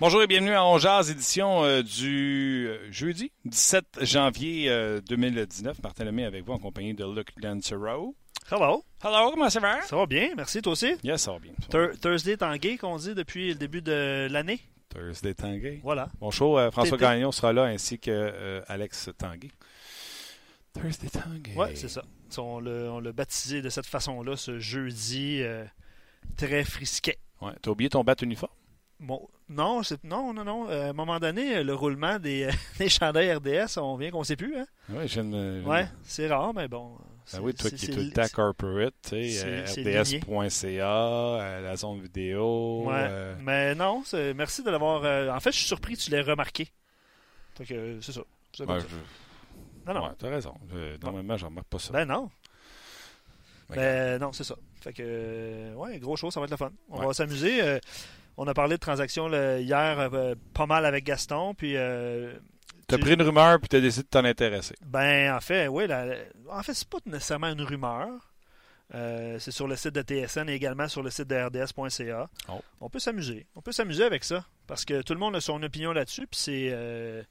Bonjour et bienvenue à On édition euh, du euh, jeudi 17 janvier 2019. Euh, Martin Lemay avec vous en compagnie de Luc Dancero. Hello. Hello, comment ça va? Ça va bien, merci, toi aussi? Yes, ça va bien. Thursday Tanguay, qu'on dit depuis le début de l'année? Thursday Tanguay. Voilà. Bonjour, François Gagnon sera là ainsi que Alex Tanguay. Thursday Tanguay. Oui, c'est ça. On l'a baptisé de cette façon-là ce jeudi très frisquet. Ouais. T'as oublié ton bat uniforme? Bon, non, non, non, non. Euh, à un moment donné, le roulement des, des chandails RDS, on vient qu'on ne sait plus. Hein? Oui, je ne. Ouais, c'est rare, mais bon. Ben oui, toi qui es tout le temps corporate, tu sais, rds.ca, la zone vidéo. Ouais, euh, mais non, merci de l'avoir. Euh, en fait, je suis surpris que tu l'aies remarqué. Fait que c'est ça. Non, non. Ouais, t'as raison. normalement, j'en remarque pas ça. Ben non. Ben non, c'est ça. Fait que, ouais, gros chose, ça va être le fun. On va s'amuser. On a parlé de transactions hier euh, pas mal avec Gaston. Puis. Euh, tu as pris une rumeur puis tu as décidé de t'en intéresser. Ben, en fait, oui. en fait, c'est pas nécessairement une rumeur. Euh, c'est sur le site de TSN et également sur le site de RDS.ca. Oh. On peut s'amuser. On peut s'amuser avec ça. Parce que tout le monde a son opinion là-dessus. Puis c'est.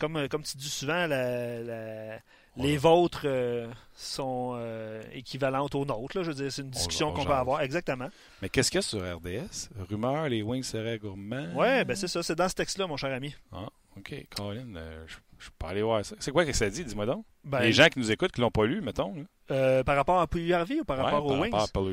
comme, comme tu dis souvent, la, les vôtres euh, sont euh, équivalentes aux nôtres. Là. Je veux dire, c'est une discussion qu'on peut avoir. Exactement. Mais qu'est-ce qu'il y a sur RDS? Rumeur, les wings seraient gourmands? Oui, ben c'est ça. C'est dans ce texte-là, mon cher ami. Ah, OK. Colin, euh, je, je, peux aller voir ça. C'est quoi que ça dit? Dis-moi donc. Ben, les gens qui nous écoutent, qui ne l'ont pas lu, mettons. Par rapport à PURV ou par rapport aux Wings? Par rapport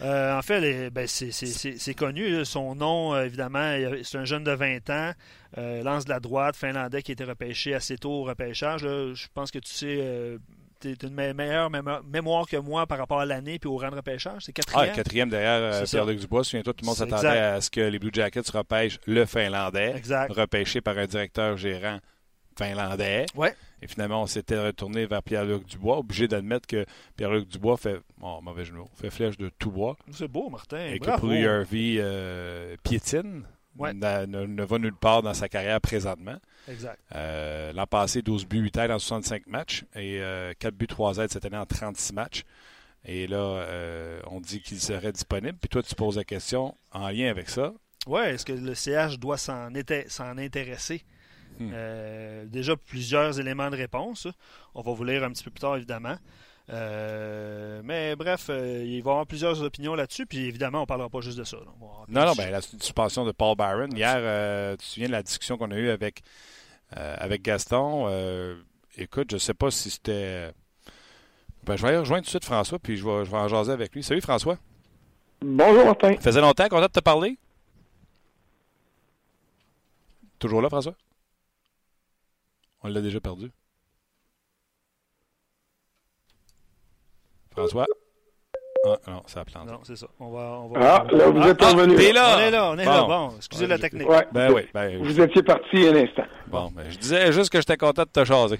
à en fait, ben, c'est connu. Son nom, évidemment, c'est un jeune de 20 ans. Euh, lance de la droite, finlandais qui a été repêché assez tôt au repêchage. je pense que tu sais, euh, tu une meilleure mémoire que moi par rapport à l'année puis au rang de repêchage. C'est quatrième? Ah, quatrième derrière euh, Pierre-Luc Dubois. Souviens-toi, tout le monde s'attendait à ce que les Blue Jackets repêchent le finlandais, repêché par un directeur gérant finlandais. Ouais. Et finalement, on s'était retourné vers Pierre-Luc Dubois, obligé d'admettre que Pierre-Luc Dubois fait, oh, mauvais genou, fait flèche de tout bois. C'est beau, Martin. Et que pour piétine ne, va nulle part dans sa carrière présentement. Exact. Euh, l'an passé, 12 buts, 8 aides en 65 matchs et 4 euh, buts, 3 aides cette année en 36 matchs. Et là, euh, on dit qu'il serait disponible. Puis toi, tu poses la question en lien avec ça. Oui, est-ce que le CH doit s'en intéresser? Hmm. déjà, plusieurs éléments de réponse. On va vous lire un petit peu plus tard, évidemment. Euh, mais bref, euh, il va y avoir plusieurs opinions là-dessus, puis évidemment, on ne parlera pas juste de ça. Non, non, ben, la suspension de Paul Byron. Hier, euh, tu te souviens de la discussion qu'on a eue avec, avec Gaston? écoute, je ne sais pas si c'était. Ben, je vais rejoindre tout de suite François, puis je vais, je vais en jaser avec lui. Salut François. Bonjour Martin. Ça faisait longtemps qu'on a de te parler? Toujours là, François? On l'a déjà perdu. François? Ah, non, ça plante. Non, c'est ça. On va, on va... Ah, là, vous êtes ah, revenu. Ah, là. On est là, on est là. Bon, excusez la technique. Ouais. Ben oui. Ben, vous étiez parti un instant. Bon, ben, je disais juste que j'étais content de te chaser.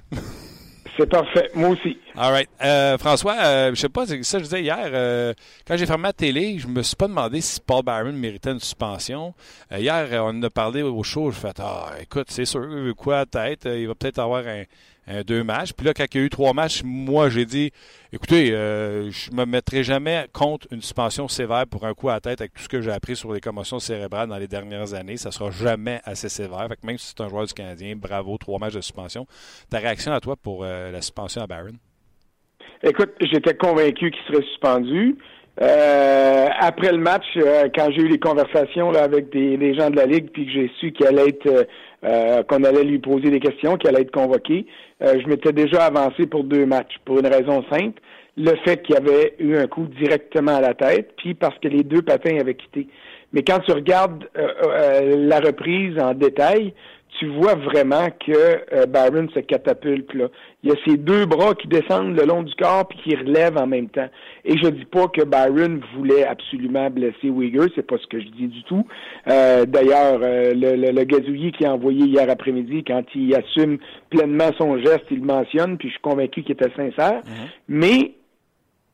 C'est parfait. Moi aussi. All right. Euh, François, euh, je sais pas, ça je disais hier, euh, quand j'ai fermé la télé, je me suis pas demandé si Paul Byron méritait une suspension. Euh, hier, on en a parlé au show, je fais ah, écoute, c'est sûr, quoi tête, il va peut-être avoir un, euh, deux matchs. Puis là, quand il y a eu trois matchs, moi, j'ai dit écoutez, euh, je me mettrai jamais contre une suspension sévère pour un coup à la tête avec tout ce que j'ai appris sur les commotions cérébrales dans les dernières années. Ça sera jamais assez sévère. Fait que même si c'est un joueur du Canadien, bravo, trois matchs de suspension. Ta réaction à toi pour euh, la suspension à Barron? Écoute, j'étais convaincu qu'il serait suspendu. Euh, après le match, euh, quand j'ai eu les conversations là, avec des, gens de la Ligue, puis que j'ai su qu'il allait être euh, qu'on allait lui poser des questions, qu'il allait être convoqué, je m'étais déjà avancé pour deux matchs, pour une raison simple, le fait qu'il y avait eu un coup directement à la tête, puis parce que les deux patins avaient quitté. Mais quand tu regardes la reprise en détail, tu vois vraiment que euh, Byron se catapulte. Là. Il y a ses deux bras qui descendent le long du corps puis qui relèvent en même temps. Et je dis pas que Byron voulait absolument blesser Uyghur, c'est pas ce que je dis du tout. Euh, d'ailleurs, euh, le, le, gazouillis qui a envoyé hier après-midi, quand il assume pleinement son geste, il le mentionne, puis je suis convaincu qu'il était sincère. Mm-hmm. Mais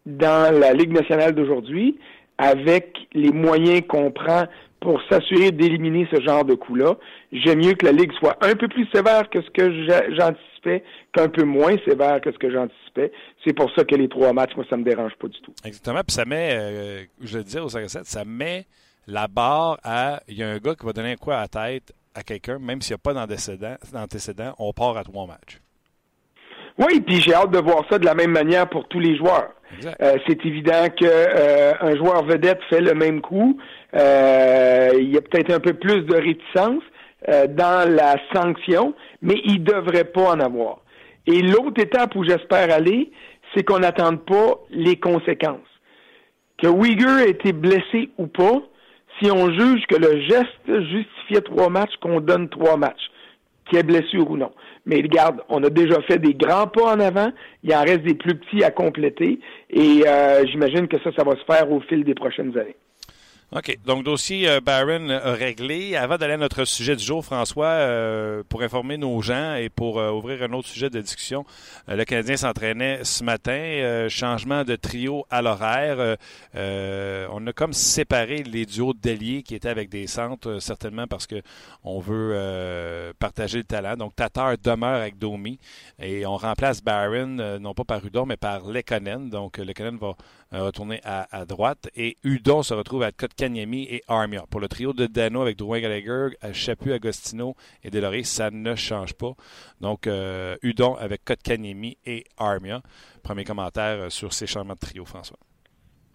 dans la Ligue nationale d'aujourd'hui, avec les moyens qu'on prend pour s'assurer d'éliminer ce genre de coup-là. J'aime mieux que la Ligue soit un peu plus sévère que ce que j'anticipais, qu'un peu moins sévère que ce que j'anticipais. C'est pour ça que les trois matchs, moi, ça me dérange pas du tout. Exactement. Puis ça met, euh, je le disais au 5 ça met la barre à. Il y a un gars qui va donner un coup à la tête à quelqu'un, même s'il n'y a pas d'antécédent, on part à trois matchs. Oui, puis j'ai hâte de voir ça de la même manière pour tous les joueurs. Euh, c'est évident que euh, un joueur vedette fait le même coup. Euh, il y a peut-être un peu plus de réticence dans la sanction, mais il devrait pas en avoir. Et l'autre étape où j'espère aller, c'est qu'on n'attende pas les conséquences. Que Uyghur ait été blessé ou pas, si on juge que le geste justifiait trois matchs, qu'on donne trois matchs, qu'il ait blessure ou non. Mais regarde, on a déjà fait des grands pas en avant. Il en reste des plus petits à compléter. Et euh, j'imagine que ça, ça va se faire au fil des prochaines années. OK. Donc, dossier euh, Barron euh, réglé. Avant d'aller à notre sujet du jour, François, euh, pour informer nos gens et pour ouvrir un autre sujet de discussion, le Canadien s'entraînait ce matin. changement de trio à l'horaire. on a comme séparé les duos d'ailiers qui étaient avec des centres, certainement parce que on veut partager le talent. Donc, Tatar demeure avec Domi et on remplace Barron, non pas par Udon, mais par Lekonen. Donc, Lekonen va retourner à, droite et Udon se retrouve à Kotkaniemi et Armia. Pour le trio de Dano avec Drouin Gallagher, Chapu, Agostino et Deloré, ça ne change pas. Donc, euh, Udon avec Kotkaniemi et Armia. Premier commentaire euh, sur ces changements de trio, François.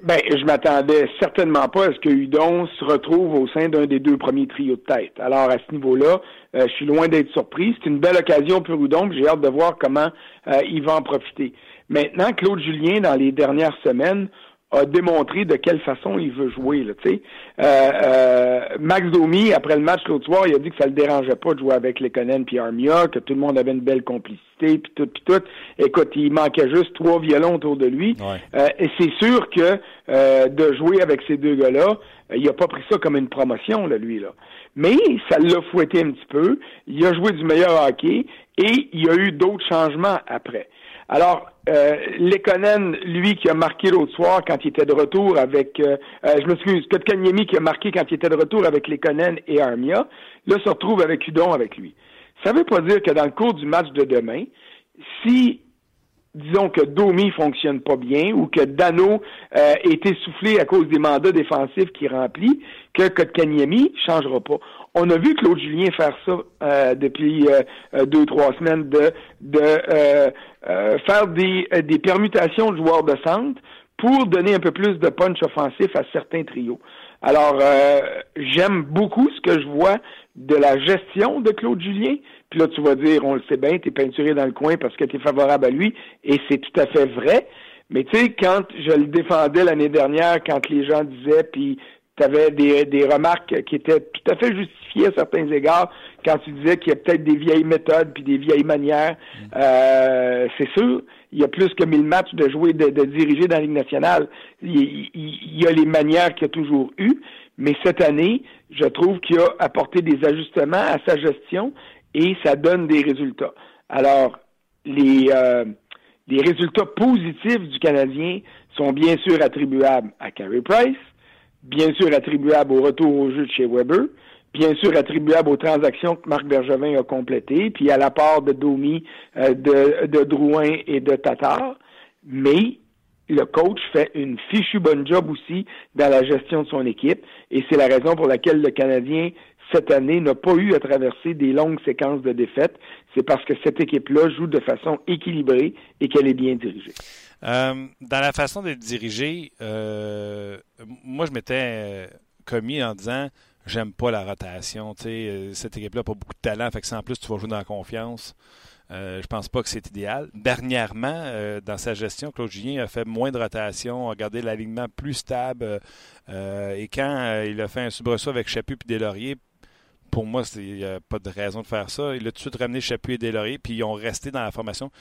Ben, je m'attendais certainement pas à ce que Udon se retrouve au sein d'un des deux premiers trios de tête. Alors, à ce niveau-là, euh, je suis loin d'être surpris. C'est une belle occasion pour Udon, j'ai hâte de voir comment il va en profiter. Maintenant, Claude Julien, dans les dernières semaines, a démontré de quelle façon il veut jouer. Là, euh, euh, Max Domi, après le match l'autre soir, il a dit que ça le dérangeait pas de jouer avec Lekonen puis Armia, que tout le monde avait une belle complicité, puis tout, puis tout. Écoute, il manquait juste trois violons autour de lui. Euh, et c'est sûr que euh, de jouer avec ces deux gars-là, il a pas pris ça comme une promotion, là, lui. là. Mais ça l'a fouetté un petit peu. Il a joué du meilleur hockey et il y a eu d'autres changements après. Alors, euh, Lekonen, lui, qui a marqué l'autre soir quand il était de retour avec, euh, euh je m'excuse, Kotkaniemi qui a marqué quand il était de retour avec Lekonen et Armia, là, se retrouve avec Udon avec lui. Ça veut pas dire que dans le cours du match de demain, si disons que Domi fonctionne pas bien ou que Dano euh, est essoufflé à cause des mandats défensifs qu'il remplit, que Kotkaniemi changera pas. On a vu Claude Julien faire ça euh, depuis euh, deux trois semaines de de faire des, des permutations de joueurs de centre pour donner un peu plus de punch offensif à certains trios. Alors, j'aime beaucoup ce que je vois de la gestion de Claude Julien, puis là, tu vas dire, on le sait bien, tu es peinturé dans le coin parce que tu es favorable à lui, et c'est tout à fait vrai. Mais tu sais, quand je le défendais l'année dernière, quand les gens disaient, puis tu avais des, des remarques qui étaient tout à fait justifiées à certains égards, quand tu disais qu'il y a peut-être des vieilles méthodes puis des vieilles manières, mm. euh, c'est sûr, il y a plus que mille matchs de jouer, de, diriger dans la Ligue nationale. Il, il, y a les manières qu'il y a toujours eu, mais cette année, je trouve qu'il a apporté des ajustements à sa gestion et ça donne des résultats. Alors, les, euh, les résultats positifs du Canadien sont bien sûr attribuables à Carey Price, bien sûr attribuables au retour au jeu de chez Weber, bien sûr attribuables aux transactions que Marc Bergevin a complétées, puis à la part de Domi, euh, de, de Drouin et de Tatar, mais le coach fait une fichue bonne job aussi dans la gestion de son équipe, et c'est la raison pour laquelle le Canadien cette année, n'a pas eu à traverser des longues séquences de défaites. C'est parce que cette équipe-là joue de façon équilibrée et qu'elle est bien dirigée. Euh, dans la façon d'être dirigé, moi, je m'étais commis en disant j'aime pas la rotation. cette équipe-là n'a pas beaucoup de talent, fait que en plus, tu vas jouer dans la confiance. Euh, je pense pas que c'est idéal. Dernièrement, euh, dans sa gestion, Claude Julien a fait moins de rotation, a gardé l'alignement plus stable. Euh, et quand il a fait un soubresaut avec Chaput et Delaurier, pour moi, il n'y a pas de raison de faire ça. Il a tout de suite ramené Chaput et Delaurier, puis ils ont resté dans la formation.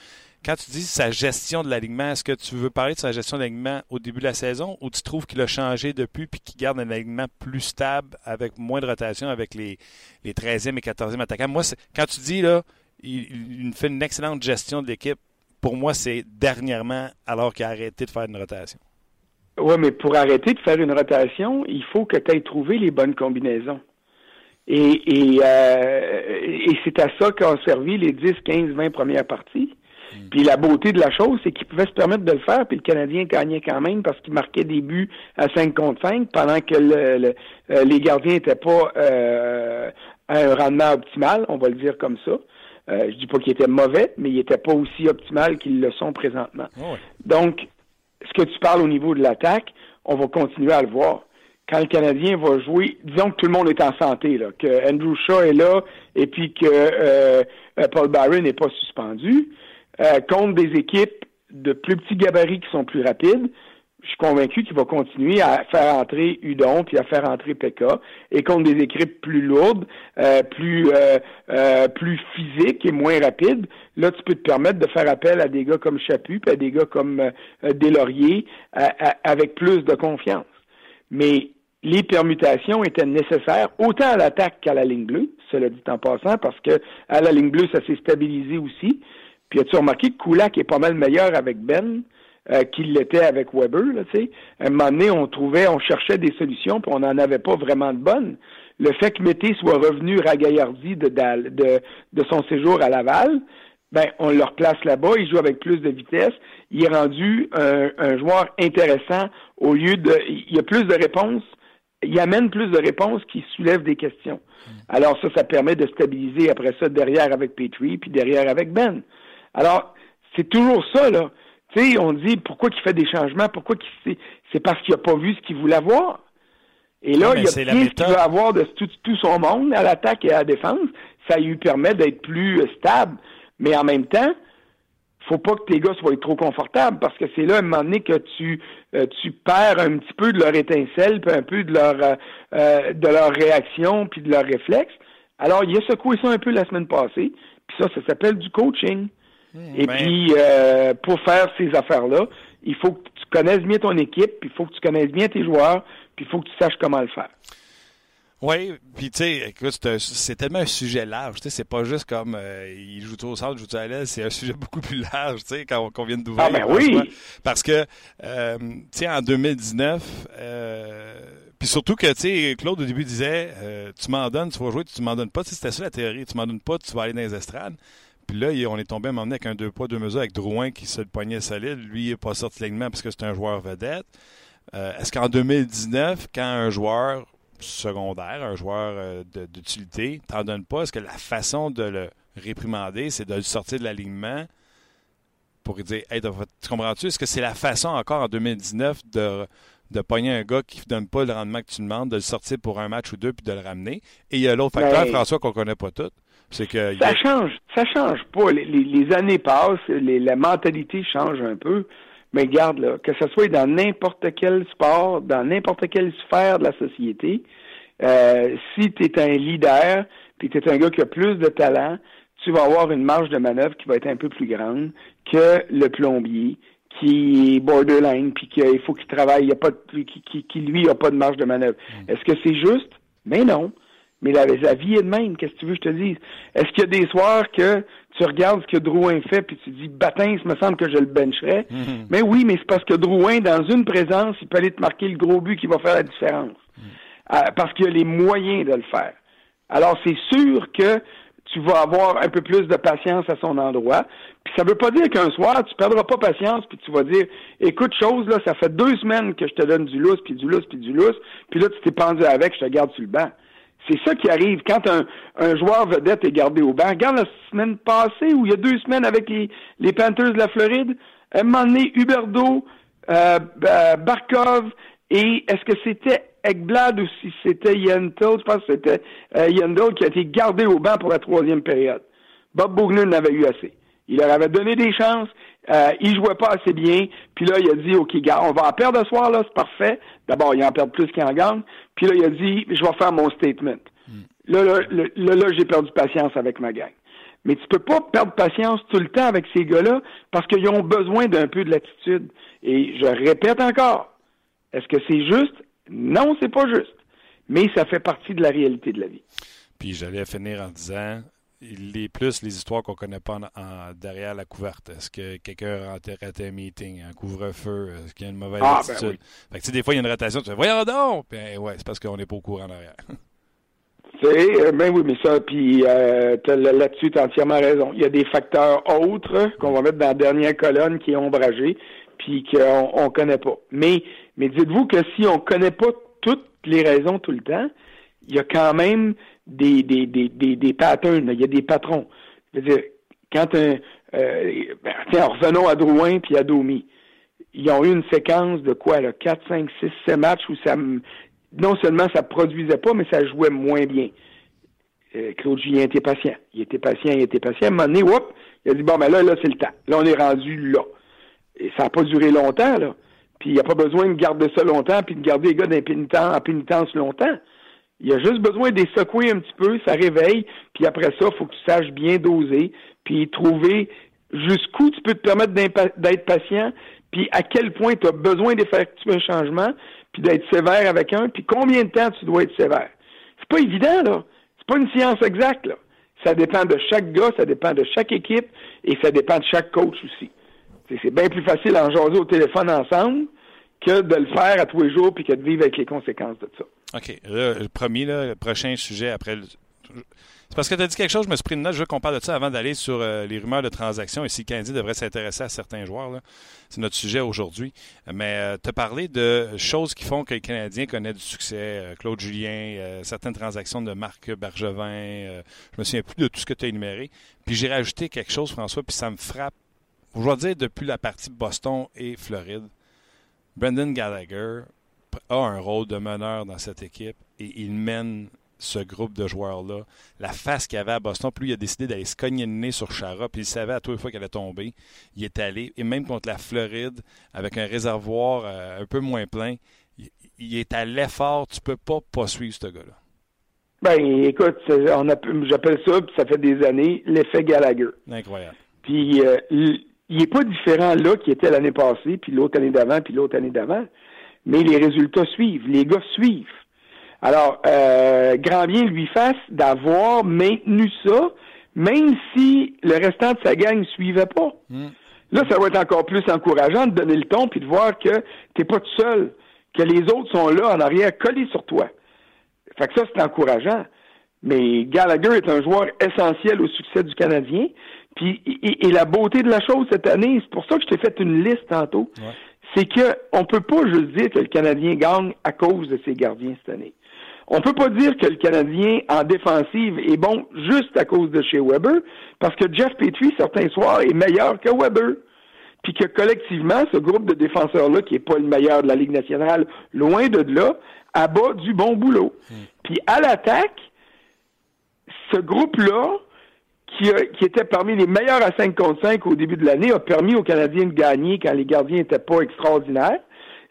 Quand tu dis sa gestion de l'alignement, est-ce que tu veux parler de sa gestion de l'alignement au début de la saison ou tu trouves qu'il a changé depuis puis qu'il garde un alignement plus stable avec moins de rotation avec les, les 13e et 14e attaquants? Moi, quand tu dis là, il, fait une excellente gestion de l'équipe. Pour moi, c'est dernièrement alors qu'il a arrêté de faire une rotation. Oui, mais pour arrêter de faire une rotation, il faut que tu aies trouvé les bonnes combinaisons. Et, euh, et, c'est à ça qu'ont servi les 10, 15, 20 premières parties. Hmm. Puis la beauté de la chose, c'est qu'il pouvait se permettre de le faire, puis le Canadien gagnait quand même parce qu'il marquait des buts à 5 contre 5 pendant que le, euh, les gardiens n'étaient pas euh, à un rendement optimal, on va le dire comme ça. Euh, je dis pas qu'il était mauvais, mais il n'était pas aussi optimal qu'ils le sont présentement. Ah Donc, ce que tu parles au niveau de l'attaque, on va continuer à le voir. Quand le Canadien va jouer, disons que tout le monde est en santé, là, que Andrew Shaw est là et puis que euh, euh, Paul Byron n'est pas suspendu, contre des équipes de plus petits gabarits qui sont plus rapides, je suis convaincu qu'il va continuer à faire entrer Udon puis à faire entrer Pekka et contre des équipes plus lourdes, euh, plus euh, euh, plus physiques et moins rapides, là tu peux te permettre de faire appel à des gars comme Chaput puis à des gars comme euh, Deslauriers avec plus de confiance. Mais les permutations étaient nécessaires autant à l'attaque qu'à la ligne bleue, cela dit en passant, parce que à la ligne bleue ça s'est stabilisé aussi. Puis as-tu remarqué que Kulak est pas mal meilleur avec Ben? Euh, qu'il l'était avec Weber. Là, à un moment donné, on trouvait, on cherchait des solutions, puis on n'en avait pas vraiment de bonnes. Le fait que Mété soit revenu ragaillardi de, de, de son séjour à Laval, ben, on le replace là-bas, il joue avec plus de vitesse, il est rendu un, un, joueur intéressant au lieu de... Il y a plus de réponses, il amène plus de réponses qui soulèvent des questions. Alors ça, ça permet de stabiliser après ça derrière avec Petrie, puis derrière avec Ben. Alors, c'est toujours ça, là. Tu sais, on dit pourquoi il fait des changements, pourquoi qu'il c'est parce qu'il n'a pas vu ce qu'il voulait voir. Et là, il y a ce qu'il veut avoir de tout, son monde à l'attaque et à la défense. Ça lui permet d'être plus stable. Mais en même temps, faut pas que tes gars soient trop confortables parce que c'est là, à un moment donné, que tu, euh, tu perds un petit peu de leur étincelle, puis un peu de leur, euh, euh, de leur réaction, puis de leur réflexe. Alors, il a secoué ça un peu la semaine passée. Puis ça, ça s'appelle du coaching. Et ben. puis, euh, pour faire ces affaires-là, il faut que tu connaisses bien ton équipe, puis il faut que tu connaisses bien tes joueurs, puis il faut que tu saches comment le faire. Oui, puis tu sais, écoute, c'est tellement un sujet large, tu sais, c'est pas juste comme euh, il joue au centre, joue à l'aile, c'est un sujet beaucoup plus large, tu sais, quand on vient d'ouvrir. Ah ben oui! Parce que, euh, tu sais, en 2019, euh, puis surtout que, tu sais, Claude au début disait, tu m'en donnes, tu vas jouer, tu m'en donnes pas, c'était ça la théorie, tu m'en donnes pas, tu vas aller dans les estrades. Puis là, on est tombé à un moment donné avec un deux poids, deux mesures avec Drouin qui se le poignait solide. Lui, il n'est pas sorti l'alignement parce que c'est un joueur vedette. Euh, est-ce qu'en 2019, quand un joueur secondaire, un joueur euh, d'utilité, t'en donne pas, est-ce que la façon de le réprimander, c'est de le sortir de l'alignement pour dire Hey, tu comprends-tu? Est-ce que c'est la façon encore en 2019 de, de pogner un gars qui ne donne pas le rendement que tu demandes, de le sortir pour un match ou deux puis de le ramener? Et il y a l'autre facteur, François, qu'on ne connaît pas tout que ça change, ça change pas. Les, années passent, la mentalité change un peu. Mais regarde là, que ce soit dans n'importe quel sport, dans n'importe quelle sphère de la société, euh, si tu es un leader, puis tu es un gars qui a plus de talent, tu vas avoir une marge de manœuvre qui va être un peu plus grande que le plombier qui est borderline, puis qu'il faut qu'il travaille, il a pas qui, qui, qui, lui a pas de marge de manœuvre. Mm. Est-ce que c'est juste? Mais non. Mais la, vie est de même, qu'est-ce que tu veux que je te dise? Est-ce qu'il y a des soirs que tu regardes ce que Drouin fait puis tu dis Batin, il me semble que je le bencherais. Mhm. Mais oui, mais c'est parce que Drouin, dans une présence, il peut aller te marquer le gros but qui va faire la différence. Mhm. Euh, parce qu'il a les moyens de le faire. Alors c'est sûr que tu vas avoir un peu plus de patience à son endroit. Puis ça veut pas dire qu'un soir, tu perdras pas patience, puis tu vas dire, écoute, chose, là, ça fait deux semaines que je te donne du lousse, puis du lousse, puis du lousse, puis là, tu t'es pendu avec, je te garde sur le banc. C'est ça qui arrive quand un, un, joueur vedette est gardé au banc. Regarde la semaine passée ou il y a deux semaines avec les, les Panthers de la Floride. À un moment donné, Huberdo, euh, Barkov, et est-ce que c'était Ekblad ou si c'était Yentl? Je pense que c'était euh, qui a été gardé au banc pour la troisième période. Bob Bogner n'avait eu assez. Il leur avait donné des chances. Euh, il jouait pas assez bien. Puis là, il a dit, OK, gars, on va en perdre ce soir, là, c'est parfait. D'abord, il en perd plus qu'il en gagne. Puis là, il a dit, je vais faire mon statement. Hmm. Là, là, là, là j'ai perdu patience avec ma gang. Mais tu peux pas perdre patience tout le temps avec ces gars-là parce qu'ils ont besoin d'un peu de latitude. Et je répète encore, est-ce que c'est juste? Non, c'est pas juste. Mais ça fait partie de la réalité de la vie. Puis j'allais finir en disant, les plus les histoires qu'on connaît pas en, derrière la couverte. Est-ce que quelqu'un a raté un meeting, un couvre-feu? Est-ce qu'il y a une mauvaise ah, ben attitude? fait que, des fois, il y a une rotation, tu fais Voyons donc! Ben, ouais, c'est parce qu'on n'est pas au courant derrière. C'est, euh, ben oui, mais ça, puis euh, là-dessus, tu as entièrement raison. Il y a des facteurs autres qu'on va mettre dans la dernière colonne qui est ombragée, puis qu'on ne connaît pas. Mais, mais dites-vous que si on ne connaît pas toutes les raisons tout le temps, il y a quand même des, des, des, des, des patterns, il y a des patrons. Je veux dire, quand un. Euh, ben, tiens, revenons à Drouin puis à Domi. Ils ont eu une séquence de quoi, là, 4, 5, 6, 7 matchs où ça non seulement ça produisait pas, mais ça jouait moins bien. Euh, Claude Julien était patient. Il était patient, il était patient. À un moment donné, whoop, il a dit, bon, ben là, là, c'est le temps. Là, on est rendu là. Et ça n'a pas duré longtemps, là. Puis il n'y a pas besoin de garder ça longtemps, puis de garder les gars en pénitence longtemps. Il y a juste besoin de les secouer un petit peu, ça réveille, puis après ça, il faut que tu saches bien doser, puis trouver jusqu'où tu peux te permettre d'être patient, puis à quel point tu as besoin d'effectuer un changement, puis d'être sévère avec un, puis combien de temps tu dois être sévère. C'est pas évident, là. C'est pas une science exacte, là. Ça dépend de chaque gars, ça dépend de chaque équipe, et ça dépend de chaque coach aussi. C'est bien plus facile en jaser au téléphone ensemble que de le faire à tous les jours puis que de vivre avec les conséquences de ça. OK. le premier, le prochain sujet après. C'est parce que tu as dit quelque chose, je me suis pris une note, je veux qu'on parle de ça avant d'aller sur euh, les rumeurs de transactions et si Candy devrait s'intéresser à certains joueurs. C'est notre sujet aujourd'hui. Mais euh, tu as parlé de choses qui font que les Canadiens connaissent du succès. Euh, Claude Julien, certaines transactions de Marc Bergevin. je me souviens plus de tout ce que tu as énuméré. Puis j'ai rajouté quelque chose, François, puis ça me frappe. Je dois dire depuis la partie Boston et Floride. Brendan Gallagher a un rôle de meneur dans cette équipe et il mène ce groupe de joueurs-là. La face qu'il avait à Boston, puis lui, il a décidé d'aller se cogner le nez sur Chara, puis il savait à toutes les fois qu'elle allait tomber. Il est allé, et même contre la Floride, avec un réservoir euh, un peu moins plein, il, est à l'effort. Tu peux pas pas suivre ce gars-là. Ben, écoute, j'appelle ça, puis ça fait des années, l'effet Gallagher. Incroyable. Puis, euh, il n'est pas différent là qui était l'année passée, puis l'autre année d'avant, puis l'autre année d'avant. Mais les résultats suivent, les gars suivent. Alors, euh, grand bien lui fasse d'avoir maintenu ça, même si le restant de sa gang ne suivait pas. Hmm. Là, ça va être encore plus encourageant de donner le ton puis de voir que t'es pas tout seul, que les autres sont là en arrière, collés sur toi. Fait que ça, c'est encourageant. Mais Gallagher est un joueur essentiel au succès du Canadien. Puis, et, la beauté de la chose cette année, c'est pour ça que je t'ai fait une liste tantôt, c'est que on peut pas juste dire que le Canadien gagne à cause de ses gardiens cette année. On peut pas dire que le Canadien en défensive est bon juste à cause de chez Weber, parce que Jeff Petrie, certains soirs, est meilleur que Weber. Puis que collectivement, ce groupe de défenseurs-là, qui est pas le meilleur de la Ligue nationale, loin de là, abat du bon boulot. Hmm. Puis à l'attaque, ce groupe-là, qui, était parmi les meilleurs à 5 contre 5 au début de l'année, a permis aux Canadiens de gagner quand les gardiens n'étaient pas extraordinaires.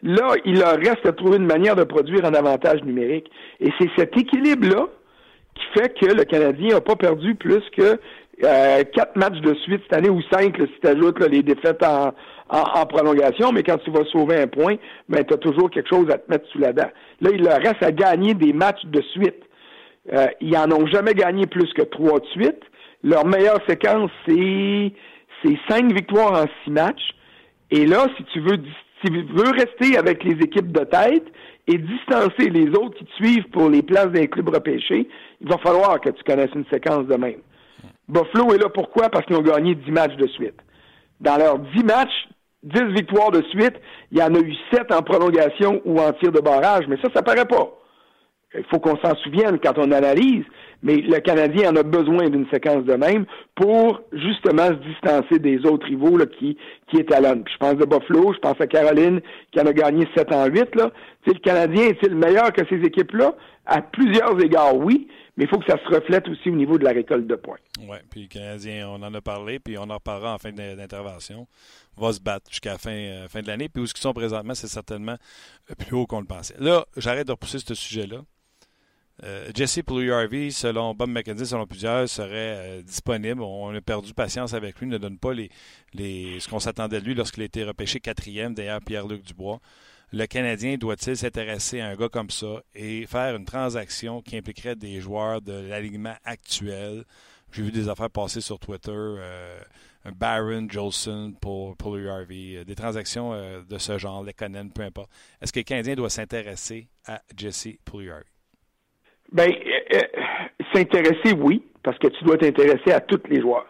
Là, il leur reste à trouver une manière de produire un avantage numérique. Et c'est cet équilibre-là qui fait que le Canadien n'a pas perdu plus que euh, quatre matchs de suite cette année ou cinq si tu ajoutes les défaites en, prolongation, mais quand tu vas sauver un point, ben, tu as toujours quelque chose à te mettre sous la dent. Là, il leur reste à gagner des matchs de suite. Euh, ils en ont jamais gagné plus que trois de suite. Leur meilleure séquence, c'est cinq victoires en six matchs. Et là, si tu veux si tu veux rester avec les équipes de tête et distancer les autres qui te suivent pour les places d'un club repêché, il va falloir que tu connaisses une séquence de même. Buffalo est là pourquoi? Parce qu'ils ont gagné dix matchs de suite. Dans leurs dix matchs, dix victoires de suite, il y en a eu sept en prolongation ou en tir de barrage, mais ça, ça paraît pas. Il faut qu'on s'en souvienne quand on analyse, mais le Canadien en a besoin d'une séquence de même pour justement se distancer des autres rivaux là, qui, qui étalonnent. Puis je pense de Buffalo, je pense à Caroline qui en a gagné 7 en 8. Là. le Canadien est-il meilleur que ces équipes-là? À plusieurs égards, oui, mais il faut que ça se reflète aussi au niveau de la récolte de points. Oui, puis le Canadien, on en a parlé, puis on en reparlera en fin d'intervention. On va se battre jusqu'à la fin, euh, fin de l'année. Puis où ils sont présentement, c'est certainement plus haut qu'on le pensait. Là, j'arrête de repousser ce sujet-là. Euh, Jesse Puljujarvi, selon Bob McKenzie, selon plusieurs, serait euh, disponible. On a perdu patience avec lui, ne donne pas les, ce qu'on s'attendait de lui lorsqu'il a été repêché quatrième derrière Pierre-Luc Dubois. Le Canadien doit-il s'intéresser à un gars comme ça et faire une transaction qui impliquerait des joueurs de l'alignement actuel? J'ai vu des affaires passer sur Twitter. Euh, Baron, Jolson pour, pour des transactions de ce genre, les Conan, peu importe. Est-ce que le Canadien doit s'intéresser à Jesse Puljujarvi? Ben, euh, euh, s'intéresser, oui, parce que tu dois t'intéresser à tous les joueurs.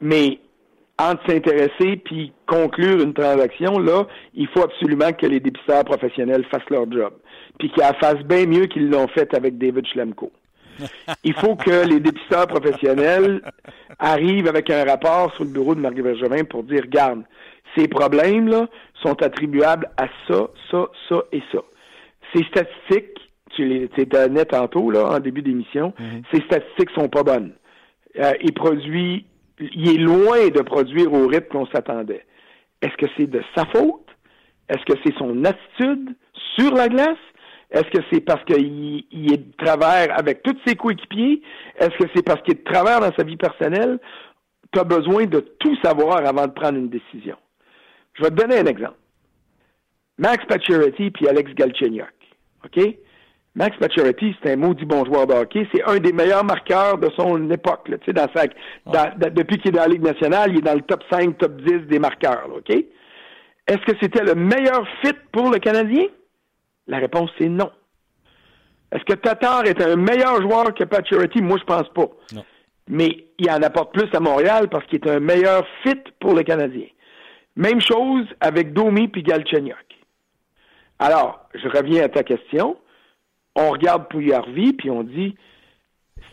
Mais entre s'intéresser puis conclure une transaction, là, il faut absolument que les dépisteurs professionnels fassent leur job. Puis qu'ils fassent bien mieux qu'ils l'ont fait avec David Schlemko. Il faut que les dépisteurs professionnels arrivent avec un rapport sur le bureau de Marc Bergevin pour dire, regarde, ces problèmes-là sont attribuables à ça, ça, ça et ça. Ces statistiques tu net tantôt, là, en début d'émission, mhm. ses statistiques sont pas bonnes. Euh, il produit, il est loin de produire au rythme qu'on s'attendait. Est-ce que c'est de sa faute? Est-ce que c'est son attitude sur la glace? Est-ce que c'est parce qu'il est de travers avec tous ses coéquipiers? Est-ce que c'est parce qu'il est de travers dans sa vie personnelle? Tu as besoin de tout savoir avant de prendre une décision. Je vais te donner un exemple. Max Pacioretty puis Alex Galchenyuk. OK? Max Pacioretty, c'est un maudit bon joueur de hockey. C'est un des meilleurs marqueurs de son époque. Là, dans sa, depuis qu'il est dans la Ligue nationale, il est dans le top 5, top 10 des marqueurs. OK? Est-ce que c'était le meilleur fit pour le Canadien? La réponse, c'est non. Est-ce que Tatar est un meilleur joueur que Pacioretty? Moi, je pense pas. Non. Mais il en apporte plus à Montréal parce qu'il est un meilleur fit pour le Canadien. Même chose avec Domi puis Galchenyuk. Alors, je reviens à ta question on regarde Pouillarvi, puis on dit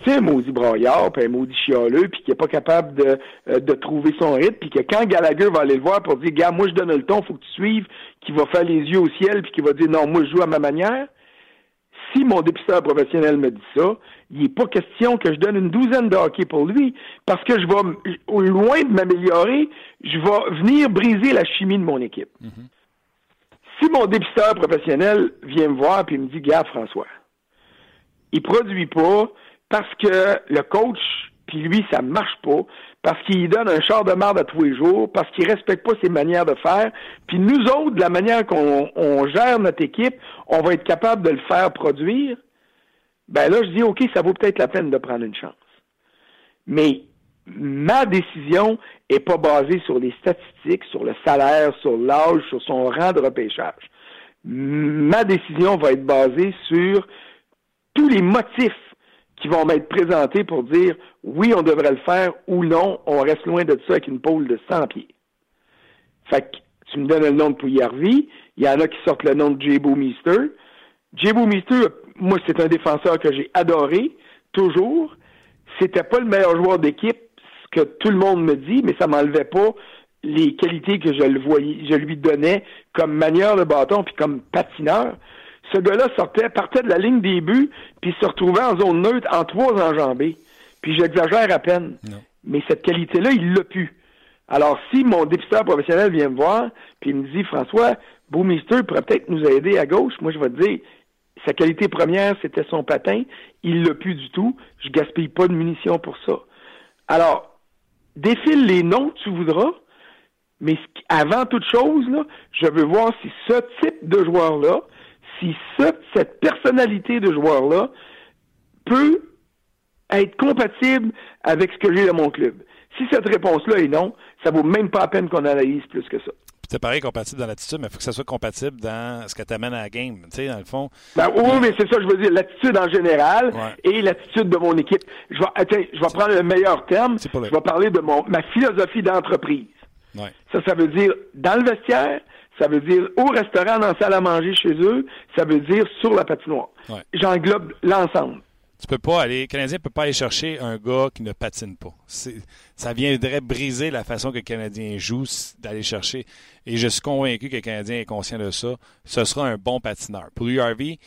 c'est un maudit broyard, puis un maudit chialeux, puis qui n'est pas capable de, euh, de trouver son rythme, puis que quand Gallagher va aller le voir pour dire, gars, moi je donne le ton, faut que tu suives, qui va faire les yeux au ciel, puis qui va dire, non, moi je joue à ma manière. Si mon dépisteur professionnel me dit ça, il n'est pas question que je donne une douzaine de hockey pour lui, parce que je vais, au loin de m'améliorer, je vais venir briser la chimie de mon équipe. Mm-hmm. Si mon dépisteur professionnel vient me voir et me dit, gars, François, il produit pas parce que le coach, puis lui, ça marche pas, parce qu'il donne un char de marde à tous les jours, parce qu'il respecte pas ses manières de faire, puis nous autres, de la manière qu'on gère notre équipe, on va être capable de le faire produire, ben là, je dis, OK, ça vaut peut-être la peine de prendre une chance. Mais ma décision est pas basée sur les statistiques, sur le salaire, sur l'âge, sur son rang de repêchage. Ma décision va être basée sur tous les motifs qui vont m'être présentés pour dire oui, on devrait le faire ou non, on reste loin de ça avec une pôle de 100 pieds. Fait que tu me donnes le nom de Pouillarvi, il y en a qui sortent le nom de Jebo Meester. Jebo Meester, moi, c'est un défenseur que j'ai adoré, toujours. C'était pas le meilleur joueur d'équipe, que tout le monde me dit, mais ça m'enlevait pas les qualités que je le voyais, je lui donnais comme manière de bâton puis comme patineur. Ce gars-là sortait, partait de la ligne des buts, puis se retrouvait en zone neutre en trois enjambées. Puis j'exagère à peine. Mais cette qualité-là, il l'a pu. Alors, si mon dépisteur professionnel vient me voir, puis il me dit, François, Boumister pourrait peut-être nous aider à gauche, moi, je vais te dire, sa qualité première, c'était son patin. Il l'a plus du tout. Je gaspille pas de munitions pour ça. Alors, défile les noms que tu voudras, mais avant toute chose, là, je veux voir si ce type de joueur-là, si cette personnalité de joueur-là peut être compatible avec ce que j'ai dans mon club. Si cette réponse-là est non, ça vaut même pas la peine qu'on analyse plus que ça. C'est pareil compatible dans l'attitude, mais il faut que ça soit compatible dans ce que tu amènes à la game. Tu sais, dans le fond. Ben, oui, mais c'est ça, je veux dire, l'attitude en général et l'attitude de mon équipe. Je vais, je vais prendre le meilleur terme. Je vais parler de mon, ma philosophie d'entreprise. Ça, ça veut dire, dans le vestiaire, ça veut dire au restaurant, dans la salle à manger chez eux, ça veut dire sur la patinoire. J'englobe l'ensemble. Tu peux pas aller, le Canadien peut pas aller chercher un gars qui ne patine pas. Ça viendrait briser la façon que le Canadien joue d'aller chercher. Et je suis convaincu que le Canadien est conscient de ça. Ce sera un bon patineur. Pour lui, Harvey,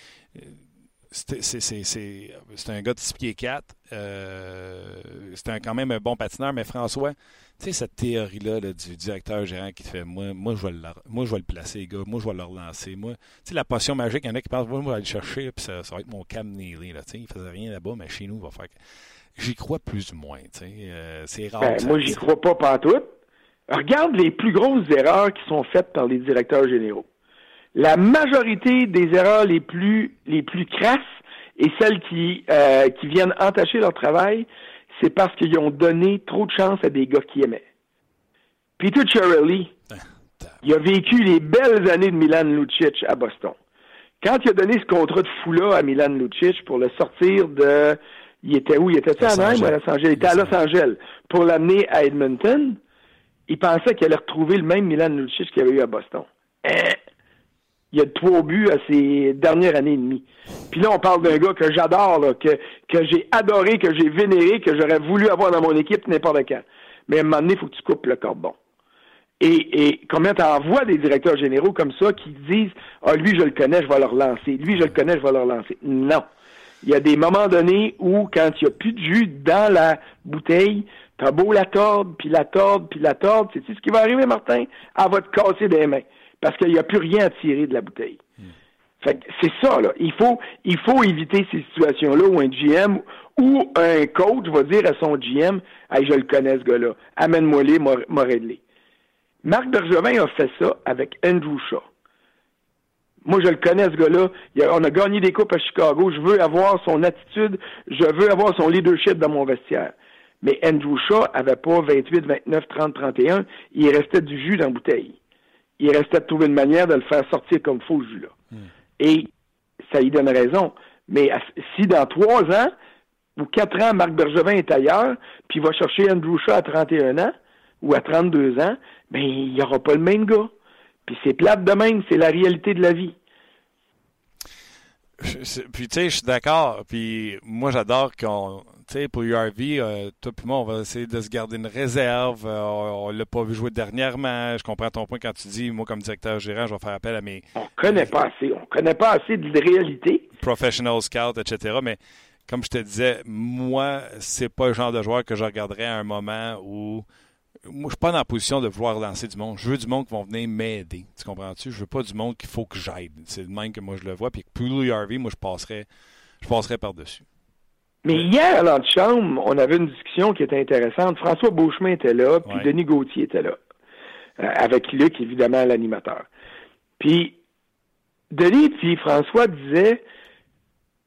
c'est un gars de 6 pieds 4. Euh, c'est quand même un bon patineur, mais François, tu sais, cette théorie-là du directeur gérant qui te fait moi, moi, je vais le, moi, je vais le placer, les gars, moi, je vais le relancer. Moi, tu sais, la potion magique, il y en a qui pensent moi, je vais aller le chercher, puis ça, va être mon Cam Neely. Là, il faisait rien là-bas, mais chez nous, il va faire. J'y crois plus ou moins. Tu sais, euh, c'est rare. Ben, moi, j'y crois pas partout. Regarde les plus grosses erreurs qui sont faites par les directeurs généraux. La majorité des erreurs les plus les plus crasses et celles qui euh, qui viennent entacher leur travail, c'est parce qu'ils ont donné trop de chance à des gars qui aimaient. Peter Chiarelli, il a vécu les belles années de Milan Lucic à Boston. Quand il a donné ce contrat de fou-là à Milan Lucic pour le sortir de... Il était où? Il était à Anaheim ou à Los Angeles? Il était à Los Angeles. Pour l'amener à Edmonton, il pensait qu'il allait retrouver le même Milan Lucic qu'il avait eu à Boston. Hein? Il y a trois buts à ses dernières années et demie. Puis là, on parle d'un gars que j'adore, que, que j'ai adoré, que j'ai vénéré, que j'aurais voulu avoir dans mon équipe n'importe quand. Mais à un moment donné, il faut que tu coupes le cordon. Et, et combien tu envoies des directeurs généraux comme ça qui disent Ah, lui, je le connais, je vais le relancer. Lui, je le connais, je vais le relancer. Non. Il y a des moments donnés où, quand il n'y a plus de jus dans la bouteille, t'as beau la tordre, puis la tordre, puis la tordre. C'est ce qui va arriver, Martin? Elle va te casser des mains parce qu'il n'y a plus rien à tirer de la bouteille. Fait c'est ça, là. Il faut, il faut éviter ces situations-là où un GM ou un coach va dire à son GM Hey, je le connais, ce gars-là. Amène-moi-les, m'a réglé. Marc Bergevin a fait ça avec Andrew Shaw. Moi, je le connais, ce gars-là. On a gagné des coupes à Chicago. Je veux avoir son attitude. Je veux avoir son leadership dans mon vestiaire. Mais Andrew Shaw avait pas 28, 29, 30, 31. Il restait du jus dans la bouteille il restait de trouver une manière de le faire sortir comme faux jus-là. Hmm. Et ça y donne raison. Mais si dans trois ans ou quatre ans, Marc Bergevin est ailleurs, puis il va chercher Andrew Shaw à 31 ans ou à 32 ans, ben il n'y aura pas le même gars. Puis c'est plate de même, c'est la réalité de la vie. Puis tu sais, je suis d'accord. Puis moi, j'adore qu'on sais, pour URV, euh, toi et moi, on va essayer de se garder une réserve. Euh, on ne l'a pas vu jouer dernièrement. Je comprends ton point quand tu dis, moi, comme directeur gérant, je vais faire appel à mes. On connaît pas assez. On connaît pas assez de réalité. Professional scout, etc. Mais comme je te disais, moi, c'est pas le genre de joueur que je regarderais à un moment où. Moi, je suis pas dans la position de vouloir lancer du monde. Je veux du monde qui vont venir m'aider. Tu comprends-tu? Je veux pas du monde qu'il faut que j'aide. C'est le même que moi je le vois. Puis pour URV, moi, je passerais, je passerais par-dessus. Mais hier, à l'antichambre, on avait une discussion qui était intéressante. François Beauchemin était là, puis Denis Gauthier était là. Euh, avec Luc, évidemment, l'animateur. Puis, Denis puis François disaient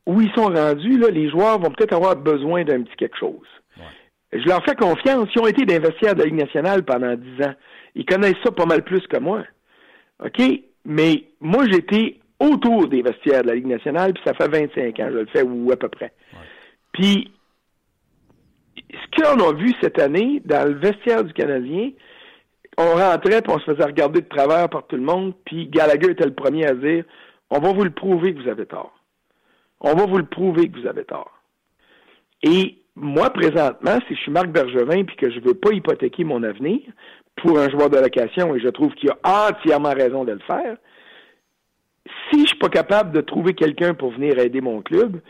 où ils sont rendus, là, les joueurs vont peut-être avoir besoin d'un petit quelque chose. Je leur fais confiance. Ils ont été d'investisseurs de la Ligue nationale pendant dix ans. Ils connaissent ça pas mal plus que moi. OK? Mais moi, j'étais autour des vestiaires de la Ligue nationale, puis ça fait 25 ans, je le fais, ou à peu près. Puis, ce qu'on a vu cette année dans le vestiaire du Canadien, on rentrait puis on se faisait regarder de travers par tout le monde, puis Gallagher était le premier à dire On va vous le prouver que vous avez tort. On va vous le prouver que vous avez tort. Et moi, présentement, si je suis Marc Bergevin puis que je ne veux pas hypothéquer mon avenir pour un joueur de location, et je trouve qu'il a entièrement raison de le faire, si je ne suis pas capable de trouver quelqu'un pour venir aider mon club,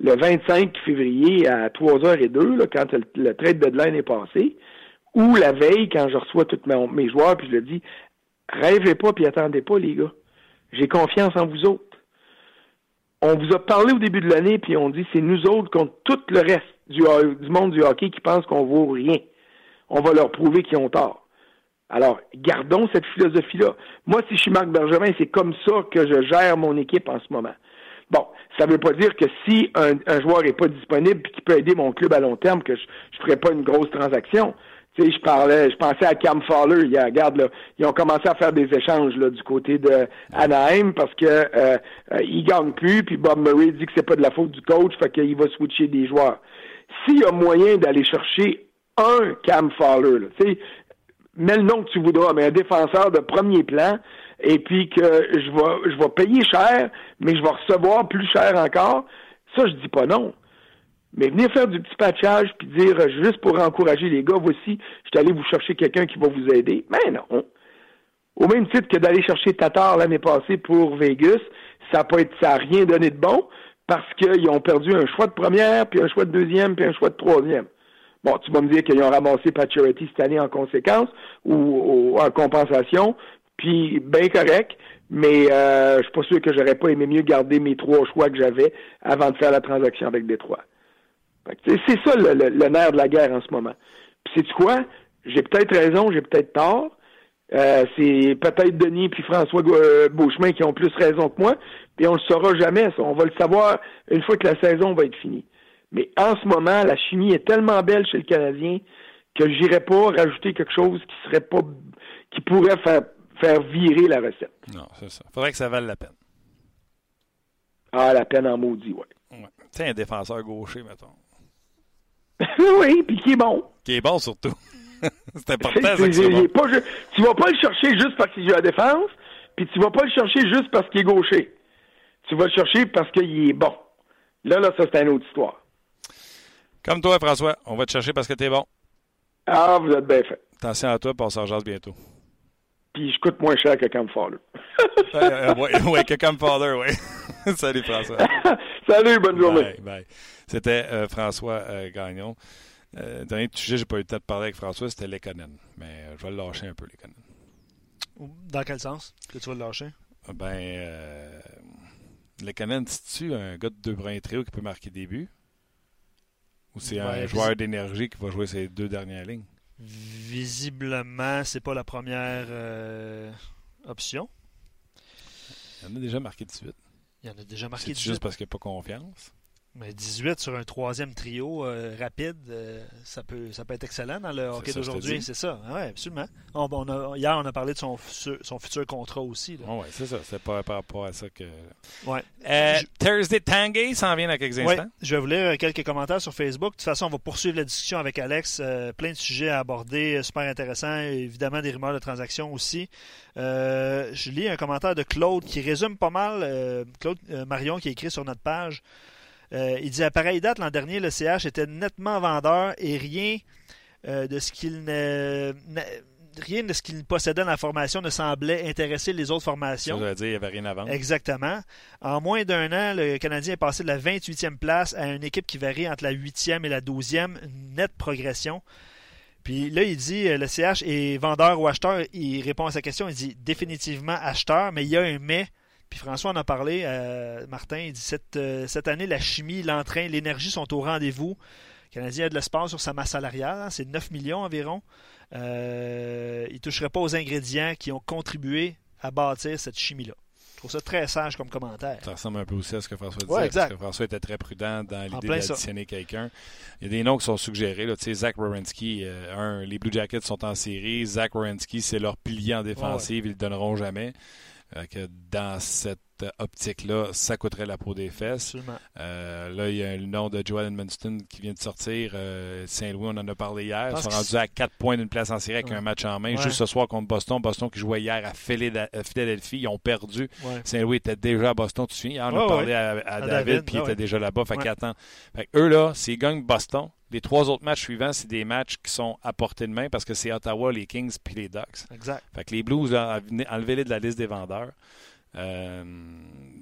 le 25 février à 3h02, quand le, trade deadline est passé, ou la veille, quand je reçois tous mes, joueurs, puis je leur dis, rêvez pas, puis attendez pas, les gars. J'ai confiance en vous autres. On vous a parlé au début de l'année, puis on dit, c'est nous autres contre tout le reste du, du monde du hockey qui pense qu'on vaut rien. On va leur prouver qu'ils ont tort. Alors, gardons cette philosophie-là. Moi, si je suis Marc Bergevin, c'est comme ça que je gère mon équipe en ce moment. Bon, ça ne veut pas dire que si un, joueur n'est pas disponible et qui peut aider mon club à long terme, que je ne ferai pas une grosse transaction. Tu sais, je parlais, je pensais à Cam Fowler. Il regarde, là, ils ont commencé à faire des échanges là, du côté de Anaheim parce que euh, euh, il gagne plus, puis Bob Murray dit que c'est pas de la faute du coach, fait qu'il va switcher des joueurs. S'il y a moyen d'aller chercher un Cam Fowler, tu sais, mets le nom que tu voudras, mais un défenseur de premier plan, et puis que je vais, je vais payer cher, mais je vais recevoir plus cher encore, ça, je dis pas non. Mais venir faire du petit patchage puis dire juste pour encourager les gars, voici, je suis allé vous chercher quelqu'un qui va vous aider. Mais non. Au même titre que d'aller chercher Tatar l'année passée pour Vegas, ça n'a rien donné de bon parce qu'ils ont perdu un choix de première, puis un choix de deuxième, puis un choix de troisième. Bon, tu vas me dire qu'ils ont ramassé Paturity cette année en conséquence ou, en compensation, puis bien correct, mais euh, je suis pas sûr que j'aurais pas aimé mieux garder mes trois choix que j'avais avant de faire la transaction avec Détroit. C'est ça le, nerf de la guerre en ce moment. Puis c'est quoi? J'ai peut-être raison, j'ai peut-être tort. Euh, c'est peut-être Denis puis François euh, Beauchemin qui ont plus raison que moi, puis on le saura jamais. On va le savoir une fois que la saison va être finie. Mais en ce moment, la chimie est tellement belle chez le Canadien que j'irais pas rajouter quelque chose qui serait pas qui pourrait faire faire virer la recette. Non, c'est ça. Faudrait que ça vaille la peine. Ah, la peine en maudit, ouais. ouais. Tu un défenseur gaucher, mettons. oui, puis qui est bon. Qui est bon surtout. c'est important. ça que pas, tu vas pas le chercher juste parce qu'il joue à la défense, puis tu vas pas le chercher juste parce qu'il est gaucher. Tu vas le chercher parce qu'il est bon. Là, là, ça, c'est une autre histoire. Comme toi, François, on va te chercher parce que tu es bon. Ah, vous êtes bien fait. Attention à toi, puis on s'en bientôt. Puis je coûte moins cher que Camfather. euh, oui, ouais, que Camfather, oui. Salut, François. Salut, bonne journée. Bye, bye. C'était euh, François euh, Gagnon. Euh, dernier sujet, j'ai pas eu le temps de parler avec François, c'était Lekonen. Mais je vais le lâcher un peu, Lekonen. Dans quel sens que tu vas le lâcher? Ben, euh, Lekonen, c'est-tu un gars de deux premiers trio qui peut marquer des buts? Ou c'est un joueur d'énergie qui va jouer ses deux dernières lignes? Visiblement, c'est pas la première option. Il y en a déjà marqué 18. Il y en a déjà marqué 18. juste parce qu'il n'y a pas confiance? Mais 18 sur un troisième trio euh, rapide, euh, ça, peut, ça peut être excellent dans le hockey d'aujourd'hui, c'est ça. Oui, absolument. hier, on a parlé de son, son futur contrat aussi. oui, c'est ça. C'est pas par rapport à ça que. Ouais. Euh, Thursday Tanguay s'en vient dans quelques instants. je vais vous lire quelques commentaires sur Facebook. De toute façon, on va poursuivre la discussion avec Alex. plein de sujets à aborder, super intéressants. Évidemment, des rumeurs de transactions aussi. je lis un commentaire de Claude qui résume pas mal. Claude Marion qui a écrit sur notre page. Euh, il dit à pareille date, l'an dernier, le CH était nettement vendeur et rien euh, de ce qu'il ne, rien de ce qu'il possédait dans la formation ne semblait intéresser les autres formations. Ça veut dire qu'il n'y avait rien à vendre. Exactement. En moins d'un an, le Canadien est passé de la 28e place à une équipe qui varie entre la 8e et la 12e. nette progression. Puis là, il dit euh, le CH est vendeur ou acheteur. Il répond à sa question. Il dit définitivement acheteur, mais il y a un mais puis François en a parlé, euh, Martin, il dit cette, euh, cette année, la chimie, l'entrain, l'énergie sont au rendez-vous. Le Canadien a de l'espace sur sa masse salariale, hein, c'est 9 millions environ. Euh, il ne toucherait pas aux ingrédients qui ont contribué à bâtir cette chimie-là. Je trouve ça très sage comme commentaire. Ça ressemble un peu aussi à ce que François disait. parce que François était très prudent dans l'idée d'additionner quelqu'un. Il y a des noms qui sont suggérés. Là, Zach Wierenski, un, les Blue Jackets sont en série. Zach Wierenski, c'est leur pilier en défensive. Ils ne le donneront jamais. Euh, que dans cette optique-là, ça coûterait la peau des fesses. Euh, là, il y a le nom de Joel Edmonston qui vient de sortir. Euh, Saint-Louis, on en a parlé hier. Ils sont rendus à 4 points d'une place en série avec un match en main. Juste ce soir contre Boston. Boston qui jouait hier à Philadelphie. Ils ont perdu. Saint-Louis était déjà à Boston. Tu te souviens? On a parlé à, David, puis il était déjà là-bas. Fait 4 ans. Fait eux, là, s'ils gagnent Boston, les trois autres matchs suivants, c'est des matchs qui sont à portée de main parce que c'est Ottawa, les Kings puis les Ducks. Exact. Fait que les Blues, enlevez-les de la liste des vendeurs. Euh,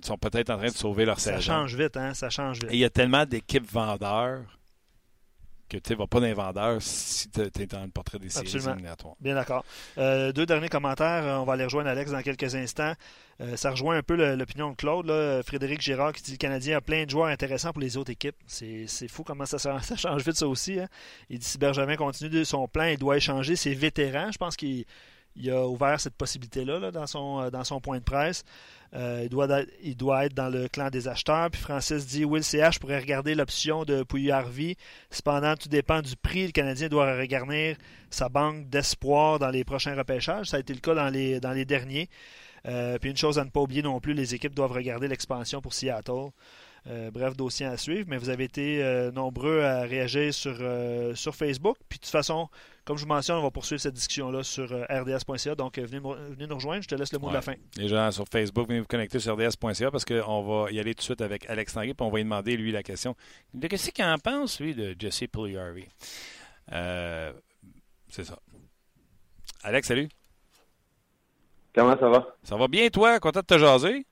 sont peut-être en train de sauver leur saison. Ça change vite, hein? Ça change vite. Et il y a tellement d'équipes vendeurs que tu ne vas pas vendeur si tu es dans le portrait des séries éliminatoires. Bien d'accord. Euh, deux derniers commentaires. Euh, on va aller rejoindre Alex dans quelques instants. ça rejoint un peu l'opinion de Claude. Frédéric Girard qui dit que le Canadien a plein de joueurs intéressants pour les autres équipes. C'est fou comment ça, ça, change vite ça aussi. Hein. Il dit si Benjamin continue de son plan, il doit échanger ses vétérans. Je pense qu'il il a ouvert cette possibilité-là dans, son, euh, dans son point de presse. Euh, il, doit, il doit être dans le clan des acheteurs. Puis Francis dit Will CH pourrait regarder l'option de Pouilly-Harvey. Cependant, tout dépend du prix. Le Canadien doit regarder sa banque d'espoir dans les prochains repêchages. Ça a été le cas dans les, dans les derniers. Euh, puis une chose à ne pas oublier non plus, les équipes doivent regarder l'expansion pour Seattle. bref, dossier à suivre. Mais vous avez été nombreux à réagir sur, sur Facebook. Puis de toute façon, comme je vous mentionne, on va poursuivre cette discussion-là sur rds.ca. Donc, venez, venez, nous rejoindre. Je te laisse le mot de la fin. Les gens sur Facebook, venez vous connecter sur rds.ca parce qu'on va y aller tout de suite avec Alex Tanguy. Puis on va lui demander, lui, la question de qu'est-ce qu'il en pense, lui, de Jesse Pugliarvi. c'est ça. Alex, salut. Comment ça va? Ça va bien, toi? Content de te jaser?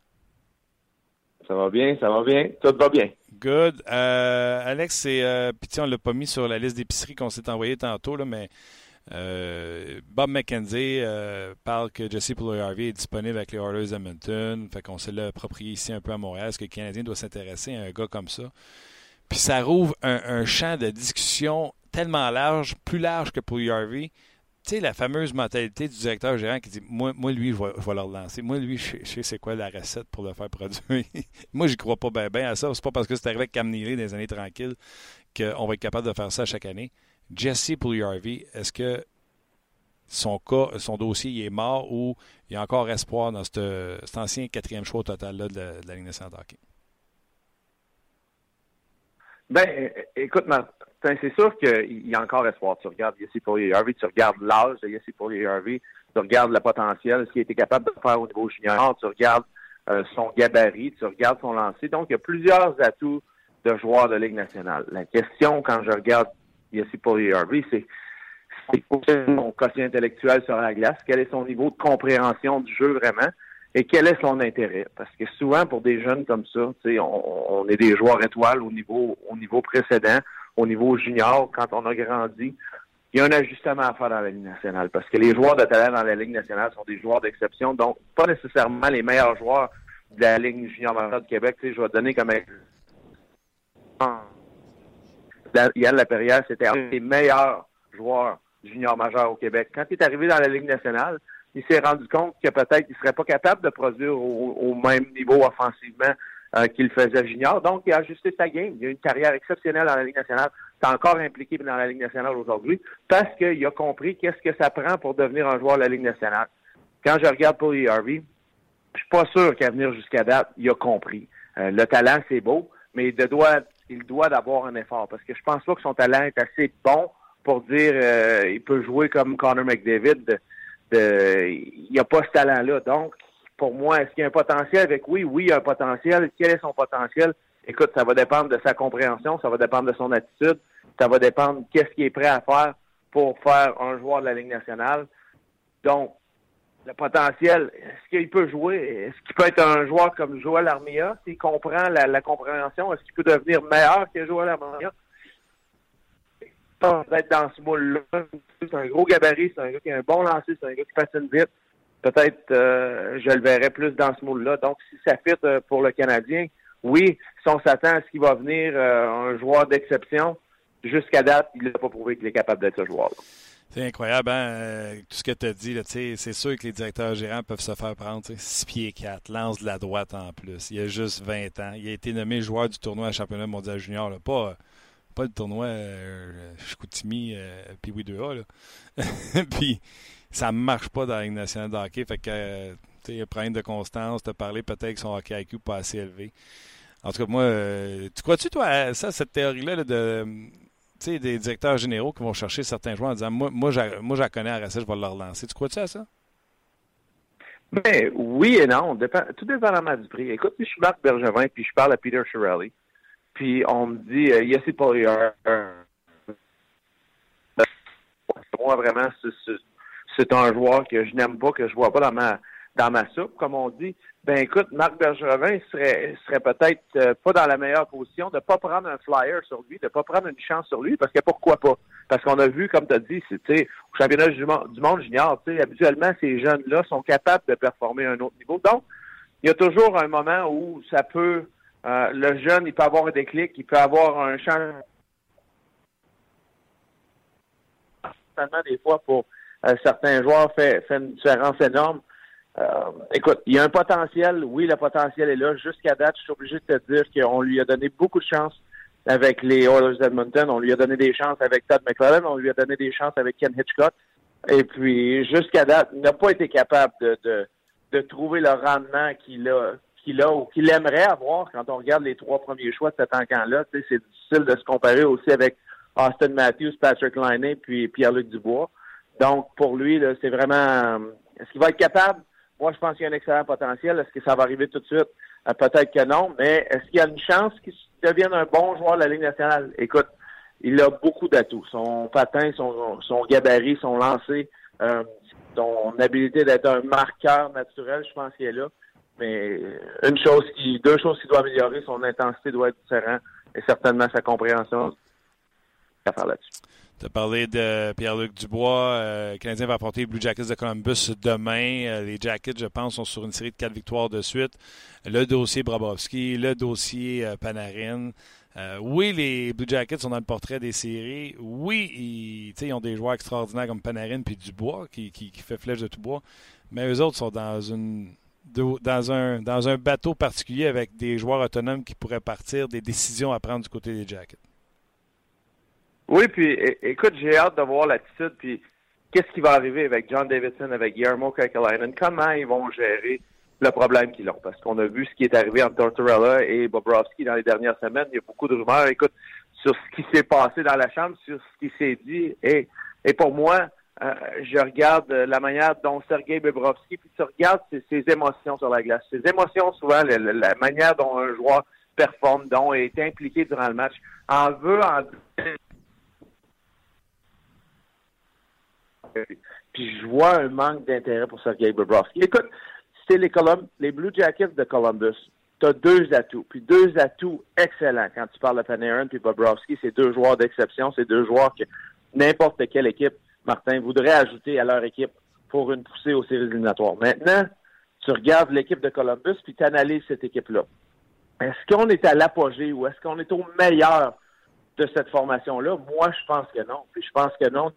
Ça va bien, ça va bien. Tout va bien. Good. Euh, Alex, c'est. Euh, Puis, on ne l'a pas mis sur la liste d'épicerie qu'on s'est envoyé tantôt, là, mais euh, Bob McKenzie euh, parle que Jesse Pugliarvi est disponible avec les Oilers Edmonton. Fait qu'on s'est l'approprié ici un peu à Montréal. Est-ce que le Canadien doit s'intéresser à un gars comme ça? Puis, ça rouvre un, champ de discussion tellement large, plus large que Pugliarvi tu sais, la fameuse mentalité du directeur gérant qui dit Moi, moi lui, je vais, je vais le relancer. Moi, lui, je, sais c'est quoi la recette pour le faire produire. moi, j'y crois pas bien ben à ça. C'est pas parce que c'est arrivé avec Cam Neely dans années tranquilles qu'on va être capable de faire ça chaque année. Jesse Pugliarvi, est-ce que son cas, son dossier est mort ou il y a encore espoir dans cet, ancien quatrième choix au total là, de, la, Ligue nationale de hockey? Ben, écoute, c'est sûr qu'il y a encore espoir. Tu regardes Yessi Harvey, tu regardes l'âge de Yessi Harvey, tu regardes le potentiel, ce qu'il était capable de faire au niveau junior, tu regardes euh, son gabarit, tu regardes son lancer. Donc, il y a plusieurs atouts de joueurs de Ligue nationale. La question, quand je regarde Yessi Harvey, c'est c'est son quotient intellectuel sur la glace, quel est son niveau de compréhension du jeu vraiment, et quel est son intérêt? Parce que souvent, pour des jeunes comme ça, on, est des joueurs étoiles au niveau précédent au niveau junior, quand on a grandi, il y a un ajustement à faire dans la Ligue nationale parce que les joueurs de talent dans la Ligue nationale sont des joueurs d'exception, donc pas nécessairement les meilleurs joueurs de la Ligue junior majeure du Québec. Tu sais, je vais donner comme Yann Laperrière, c'était un des meilleurs joueurs junior majeur au Québec. Quand il est arrivé dans la Ligue nationale, il s'est rendu compte que peut-être qu'il serait pas capable de produire au même niveau offensivement euh, qu'il faisait junior. Donc, il a ajusté sa game. Il a une carrière exceptionnelle dans la Ligue nationale. C'est encore impliqué dans la Ligue nationale aujourd'hui parce qu'il a compris qu'est-ce que ça prend pour devenir un joueur de la Ligue nationale. Quand je regarde pour Harvey, je suis pas sûr qu'à venir jusqu'à date, il a compris. Euh, le talent, c'est beau, mais il doit, il doit d'avoir un effort parce que je pense pas que son talent est assez bon pour dire euh, il peut jouer comme Connor McDavid. il n'y a pas ce talent-là. Donc, pour moi, est-ce qu'il y a un potentiel? Avec oui, oui, il y a un potentiel. Quel est son potentiel? Écoute, ça va dépendre de sa compréhension, ça va dépendre de son attitude, ça va dépendre qu'est-ce qu'il est prêt à faire pour faire un joueur de la Ligue nationale. Donc, le potentiel, est-ce qu'il peut jouer? Est-ce qu'il peut être un joueur comme Joël Armia? S'il comprend la, compréhension, est-ce qu'il peut devenir meilleur que Joël Armia? Peut-être dans ce moule-là. C'est un gros gabarit, c'est un gars qui a un bon lancer, c'est un gars qui patine vite peut-être euh, je le verrais plus dans ce moule-là. Donc, si ça fit euh, pour le Canadien, oui, si on s'attend à ce qu'il va venir euh, un joueur d'exception, jusqu'à date, il n'a pas prouvé qu'il est capable d'être ce joueur-là. C'est incroyable, hein? tout ce que tu as dit. C'est sûr que les directeurs gérants peuvent se faire prendre 6 pieds 4, lance de la droite en plus. Il a juste 20 ans. Il a été nommé joueur du tournoi championnat mondial junior. Pas, pas le tournoi euh, Chicoutimi puis oui 2A. puis ça ne marche pas dans la Ligue nationale de hockey. Fait que, euh, tu sais, problème de constance, te parler peut-être que son hockey IQ pas assez élevé. En tout cas, moi, euh, tu crois-tu, toi, ça, cette théorie-là de, des directeurs généraux qui vont chercher certains joueurs en disant, moi, moi, moi, je la connais à Racine, je vais le relancer. Tu crois-tu à ça? Ben, oui et non. Dépend, tout dépendamment du prix. Écoute, je suis Marc Bergevin, puis je parle à Peter Shirelli, puis on me dit, euh, Yossi Polier, moi, vraiment, c'est un joueur que je n'aime pas, que je vois pas dans ma dans ma soupe, comme on dit. Ben écoute, Marc Bergevin serait serait peut-être euh, pas dans la meilleure position de pas prendre un flyer sur lui, de pas prendre une chance sur lui, parce que pourquoi pas? Parce qu'on a vu, comme tu as dit, c'est au championnat du monde, du monde junior, habituellement, ces jeunes-là sont capables de performer à un autre niveau. Donc, il y a toujours un moment où ça peut euh, le jeune, il peut avoir un déclic, il peut avoir un changement des fois pour certains joueurs fait, fait une différence énorme. Euh, écoute, il y a un potentiel. Oui, le potentiel est là. Jusqu'à date, je suis obligé de te dire qu'on lui a donné beaucoup de chance avec les Oilers d'Edmonton. On lui a donné des chances avec Todd McClellan. On lui a donné des chances avec Ken Hitchcock. Et puis, jusqu'à date, il n'a pas été capable de, trouver le rendement qu'il a, qu'il a ou qu'il aimerait avoir quand on regarde les trois premiers choix de cet encamp-là. C'est difficile de se comparer aussi avec Austin Matthews, Patrick Liney, puis Pierre-Luc Dubois. Donc, pour lui, c'est vraiment... Est-ce qu'il va être capable? Moi, je pense qu'il y a un excellent potentiel. Est-ce que ça va arriver tout de suite? Euh, peut-être que non, mais est-ce qu'il y a une chance qu'il devienne un bon joueur de la Ligue nationale? Écoute, il a beaucoup d'atouts. Son patin, son, son gabarit, son lancer, euh, son habilité d'être un marqueur naturel, je pense qu'il est là. Mais une chose qui, deux choses qui doit améliorer, son intensité doit être différente et certainement sa compréhension à faire là-dessus. Tu as parlé de Pierre-Luc Dubois. Euh, le Canadien va apporter les Blue Jackets de Columbus demain. Euh, les Jackets, je pense, sont sur une série de quatre victoires de suite. Le dossier Brabowski, le dossier euh, Panarin. oui, les Blue Jackets sont dans le portrait des séries. Oui, ils, ont des joueurs extraordinaires comme Panarin puis Dubois qui, qui, qui fait flèche de tout bois. Mais eux autres sont dans une dans un, dans un bateau particulier avec des joueurs autonomes qui pourraient partir, des décisions à prendre du côté des Jackets. Oui, puis écoute, j'ai hâte de voir l'attitude, puis qu'est-ce qui va arriver avec John Davidson, avec Guillermo Kekalainen, comment ils vont gérer le problème qu'ils ont. Parce qu'on a vu ce qui est arrivé entre Tortorella et Bobrovski dans les dernières semaines. Il y a beaucoup de rumeurs, écoute, sur ce qui s'est passé dans la chambre, sur ce qui s'est dit. Et, pour moi, euh, je regarde la manière dont Sergei Bobrovski, puis tu regardes ses, émotions sur la glace. Ses émotions, souvent, la, la manière dont un joueur performe, dont est impliqué durant le match, en veut en Puis je vois un manque d'intérêt pour Sergei Bobrovski. Écoute, c'est les, les Blue Jackets de Columbus. Tu as deux atouts, puis deux atouts excellents quand tu parles de Panarin puis Bobrovski. C'est deux joueurs d'exception, c'est deux joueurs que n'importe quelle équipe, Martin, voudrait ajouter à leur équipe pour une poussée aux séries éliminatoires. Maintenant, tu regardes l'équipe de Columbus puis tu analyses cette équipe-là. Est-ce qu'on est à l'apogée ou est-ce qu'on est au meilleur de cette formation-là? Moi, je pense que non. Puis je pense que non,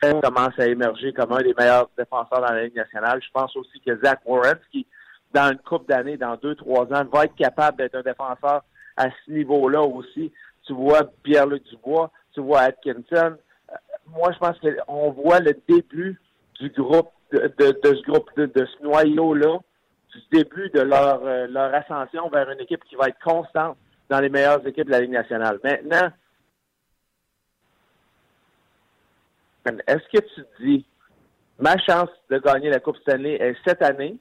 commence à émerger comme un des meilleurs défenseurs dans la Ligue nationale. Je pense aussi que Zach Warren, qui, dans une coupe d'années, dans deux, trois ans, va être capable d'être un défenseur à ce niveau-là aussi. Tu vois Pierre-Luc Dubois, tu vois Atkinson. Euh, moi, je pense qu'on voit le début du groupe, de, ce groupe, de, ce noyau-là, du début de leur, euh, leur ascension vers une équipe qui va être constante dans les meilleures équipes de la Ligue nationale. Maintenant, est-ce que tu dis ma chance de gagner la Coupe Stanley est cette année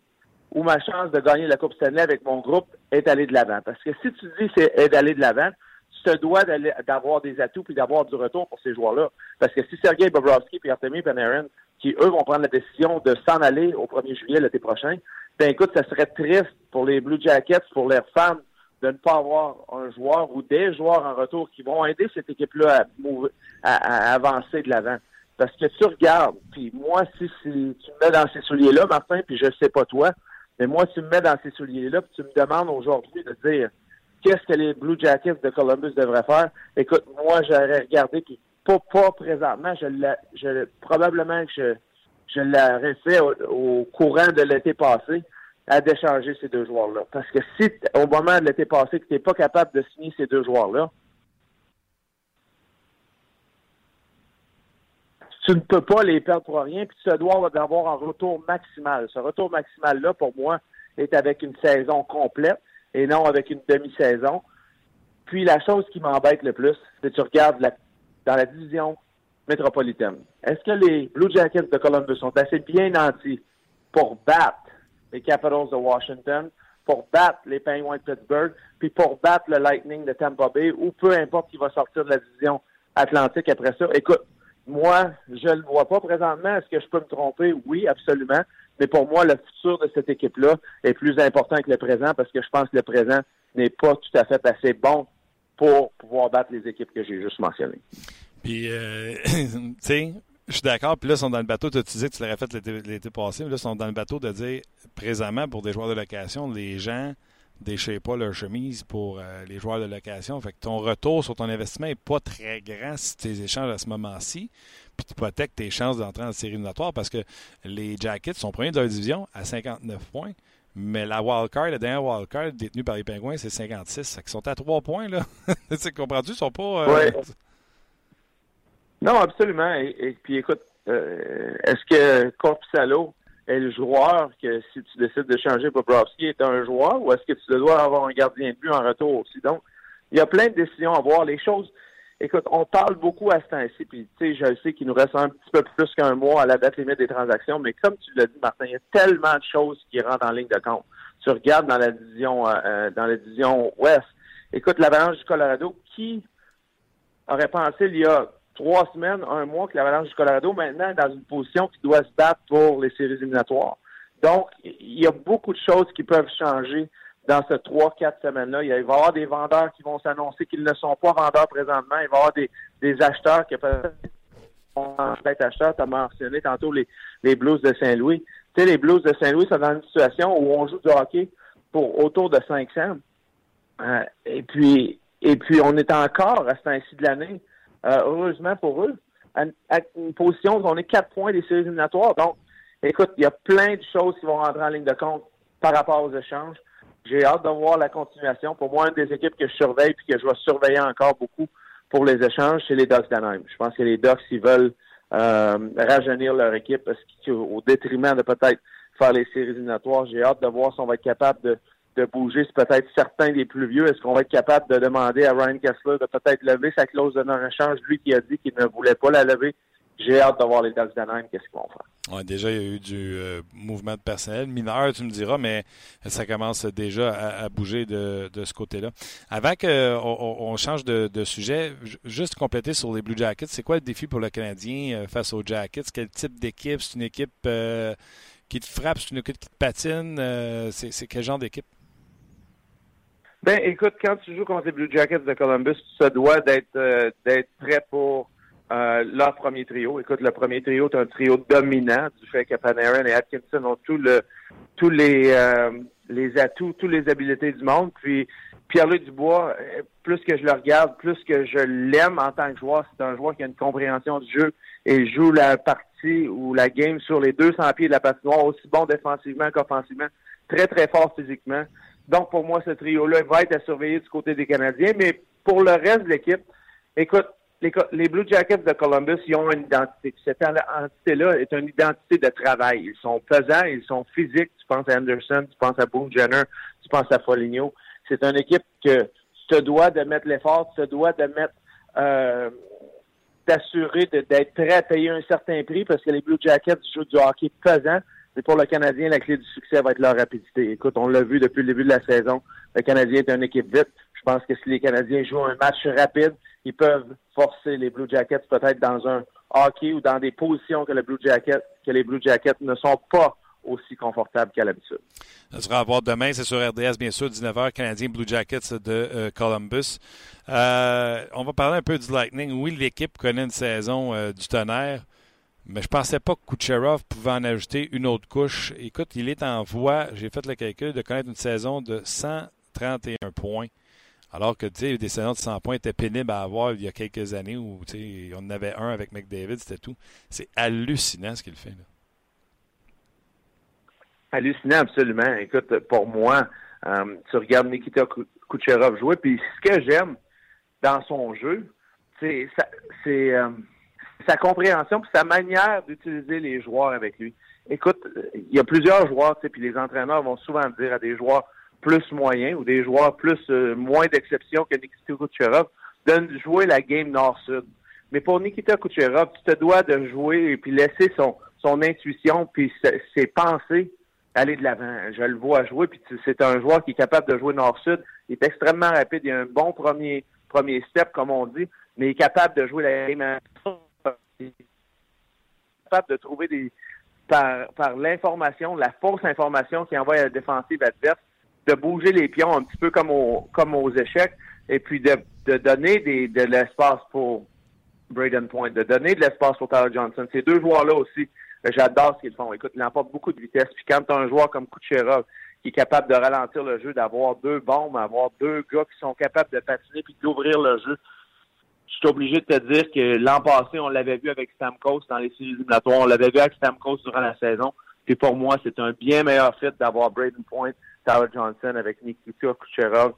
ou ma chance de gagner la Coupe Stanley avec mon groupe est d'aller de l'avant? Parce que si tu dis c'est d'aller de l'avant, tu te dois d'avoir des atouts puis d'avoir du retour pour ces joueurs-là. Parce que si Sergei Bobrovski et Artemi Panarin, qui eux vont prendre la décision de s'en aller au 1er juillet l'été prochain, ben écoute, ça serait triste pour les Blue Jackets, pour leurs fans, de ne pas avoir un joueur ou des joueurs en retour qui vont aider cette équipe-là à avancer de l'avant. Parce que tu regardes, puis moi, si, tu me mets dans ces souliers-là, Martin, puis je sais pas toi, mais moi, tu me mets dans ces souliers-là, puis tu me demandes aujourd'hui de dire qu'est-ce que les Blue Jackets de Columbus devraient faire? Écoute, moi, j'aurais regardé, puis pas, pas présentement, je, je probablement que je, je l'aurais fait au, courant de l'été passé à décharger ces deux joueurs-là. Parce que si, au moment de l'été passé, que tu n'es pas capable de signer ces deux joueurs-là, tu ne peux pas les perdre pour rien, puis tu dois avoir un retour maximal. Ce retour maximal-là, pour moi, est avec une saison complète et non avec une demi-saison. Puis la chose qui m'embête le plus, c'est que tu regardes dans la division métropolitaine. Est-ce que les Blue Jackets de Columbus sont assez bien nantis pour battre les Capitals de Washington, pour battre les Penguins de Pittsburgh, puis pour battre le Lightning de Tampa Bay, ou peu importe qui va sortir de la division Atlantique après ça? Écoute, moi, je ne le vois pas présentement. Est-ce que je peux me tromper? Oui, absolument. Mais pour moi, le futur de cette équipe-là est plus important que le présent parce que je pense que le présent n'est pas tout à fait assez bon pour pouvoir battre les équipes que j'ai juste mentionnées. Puis, euh, tu sais, je suis d'accord. Puis là, ils sont dans le bateau. Tu disais que tu l'aurais fait l'été passé. Mais là, ils sont dans le bateau de dire, présentement, pour des joueurs de location, les gens déchirent pas leur chemise pour euh, les joueurs de location. Fait que ton retour sur ton investissement n'est pas très grand si tu échanges à ce moment-ci. Puis tu hypothèques tes chances d'entrer en série éliminatoire parce que les Jackets sont premiers de leur division à 59 points. Mais la wildcard, la dernière wildcard détenue par les Pingouins, c'est 56. Fait qu'ils sont à 3 points, là. tu comprends-tu? Ils sont pas. Euh, non, absolument. Et, puis écoute, euh, est-ce que Corpusalo est le joueur que si tu décides de changer Bobrovski est un joueur ou est-ce que tu dois avoir un gardien de but en retour aussi? Donc, il y a plein de décisions à voir. Les choses, écoute, on parle beaucoup à ce temps-ci, puis tu sais, je sais qu'il nous reste un petit peu plus qu'un mois à la date limite des transactions, mais comme tu l'as dit, Martin, il y a tellement de choses qui rentrent en ligne de compte. Tu regardes dans la division euh, euh, dans la division Ouest. Écoute, l'Avalanche du Colorado, qui aurait pensé il y a trois semaines, un mois que l'Avalanche du Colorado maintenant est dans une position qui doit se battre pour les séries éliminatoires. Donc, il y a beaucoup de choses qui peuvent changer dans ces trois, quatre semaines-là. Il va y avoir des vendeurs qui vont s'annoncer qu'ils ne sont pas vendeurs présentement. Il va y avoir des, acheteurs qui peuvent être acheteurs. Tu as mentionné tantôt les, les Blues de Saint-Louis. Tu sais, les Blues de Saint-Louis sont dans une situation où on joue du hockey pour autour de 500. Euh, et puis, et puis, on est encore à ce temps-ci de l'année, euh, heureusement pour eux, à, une position où on est quatre points des séries éliminatoires. Donc, écoute, il y a plein de choses qui vont rentrer en ligne de compte par rapport aux échanges. J'ai hâte de voir la continuation. Pour moi, une des équipes que je surveille et que je vais surveiller encore beaucoup pour les échanges, c'est les Ducks d'Anaheim. Je pense que les Ducks, ils veulent euh, rajeunir leur équipe parce qu'au détriment de peut-être faire les séries éliminatoires, j'ai hâte de voir si on va être capable de, de bouger peut-être certains des plus vieux. Est-ce qu'on va être capable de demander à Ryan Kessler de peut-être lever sa clause de non-échange, lui qui a dit qu'il ne voulait pas la lever? J'ai hâte de voir les Ducks d'Anaheim, qu'est-ce qu'ils vont faire. Déjà, il y a eu du euh, mouvement de personnel mineur, tu me diras, mais ça commence déjà à, bouger de, ce côté-là. Avant qu'on on change de, sujet, juste compléter sur les Blue Jackets, c'est quoi le défi pour le Canadien euh, face aux Jackets? Quel type d'équipe? C'est une équipe euh, qui te frappe? C'est une équipe qui te patine? c'est quel genre d'équipe? Ben, écoute, quand tu joues contre les Blue Jackets de Columbus, tu te dois d'être euh, d'être prêt pour euh, leur premier trio. Écoute, le premier trio est un trio dominant du fait que Panarin et Atkinson ont tout le, tous les, euh, les atouts, toutes les habiletés du monde. Puis Pierre-Luc Dubois, plus que je le regarde, plus que je l'aime en tant que joueur, c'est un joueur qui a une compréhension du jeu et joue la partie ou la game sur les 200 pieds de la patinoire, aussi bon défensivement qu'offensivement, très très fort physiquement. Donc, pour moi, ce trio-là va être à surveiller du côté des Canadiens. Mais pour le reste de l'équipe, écoute, les, Blue Jackets de Columbus, ils ont une identité. Cette identité-là est une identité de travail. Ils sont pesants, ils sont physiques. Tu penses à Anderson, tu penses à Boone Jenner, tu penses à Foligno. C'est une équipe que tu te dois de mettre l'effort, tu te dois de mettre euh, d'assurer d'être prêt à payer un certain prix parce que les Blue Jackets jouent du hockey pesant. Et pour le Canadien, la clé du succès va être leur rapidité. Écoute, on l'a vu depuis le début de la saison. Le Canadien est une équipe vite. Je pense que si les Canadiens jouent un match rapide, ils peuvent forcer les Blue Jackets peut-être dans un hockey ou dans des positions que, Blue que les Blue Jackets ne sont pas aussi confortables qu'à l'habitude. Ça sera à voir demain, c'est sur RDS, bien sûr, 19h, Canadien Blue Jackets de euh, Columbus. Euh, on va parler un peu du Lightning. Oui, l'équipe connaît une saison euh, du tonnerre. Mais je pensais pas que Kucherov pouvait en ajouter une autre couche. Écoute, il est en voie, j'ai fait le calcul, de connaître une saison de 131 points. Alors que tu sais, des saisons de 100 points étaient pénibles à avoir il y a quelques années où on en avait un avec McDavid, c'était tout. C'est hallucinant ce qu'il fait. Là. Hallucinant, absolument. Écoute, pour moi, euh, tu regardes Nikita Kucherov jouer, puis ce que j'aime dans son jeu, c'est euh, sa compréhension puis sa manière d'utiliser les joueurs avec lui. Écoute, il y a plusieurs joueurs, puis les entraîneurs vont souvent dire à des joueurs plus moyens ou des joueurs plus euh, moins d'exception que Nikita Kucherov de jouer la game nord-sud. Mais pour Nikita Kucherov, tu te dois de jouer et puis laisser son, son intuition puis ses pensées aller de l'avant. Je le vois jouer, puis c'est un joueur qui est capable de jouer nord-sud. Il est extrêmement rapide, il a un bon premier premier step, comme on dit, mais il est capable de jouer la game capable de trouver des par, par l'information, la fausse information qui envoie à la défensive adverse, de bouger les pions un petit peu comme, au, comme aux échecs, et puis de, de donner des, de l'espace pour Braden Point, de donner de l'espace pour Tyler Johnson. Ces deux joueurs-là aussi, j'adore ce qu'ils font. Écoute, il emporte beaucoup de vitesse. Puis quand tu as un joueur comme Kucherov qui est capable de ralentir le jeu, d'avoir deux bombes, d'avoir deux gars qui sont capables de patiner puis d'ouvrir le jeu, je suis obligé de te dire que l'an passé, on l'avait vu avec Stamkos dans les séries éliminatoires. On l'avait vu avec Stamkos durant la saison. Puis pour moi, c'est un bien meilleur fit d'avoir Braden Point, Tyler Johnson avec Nikita Kucherov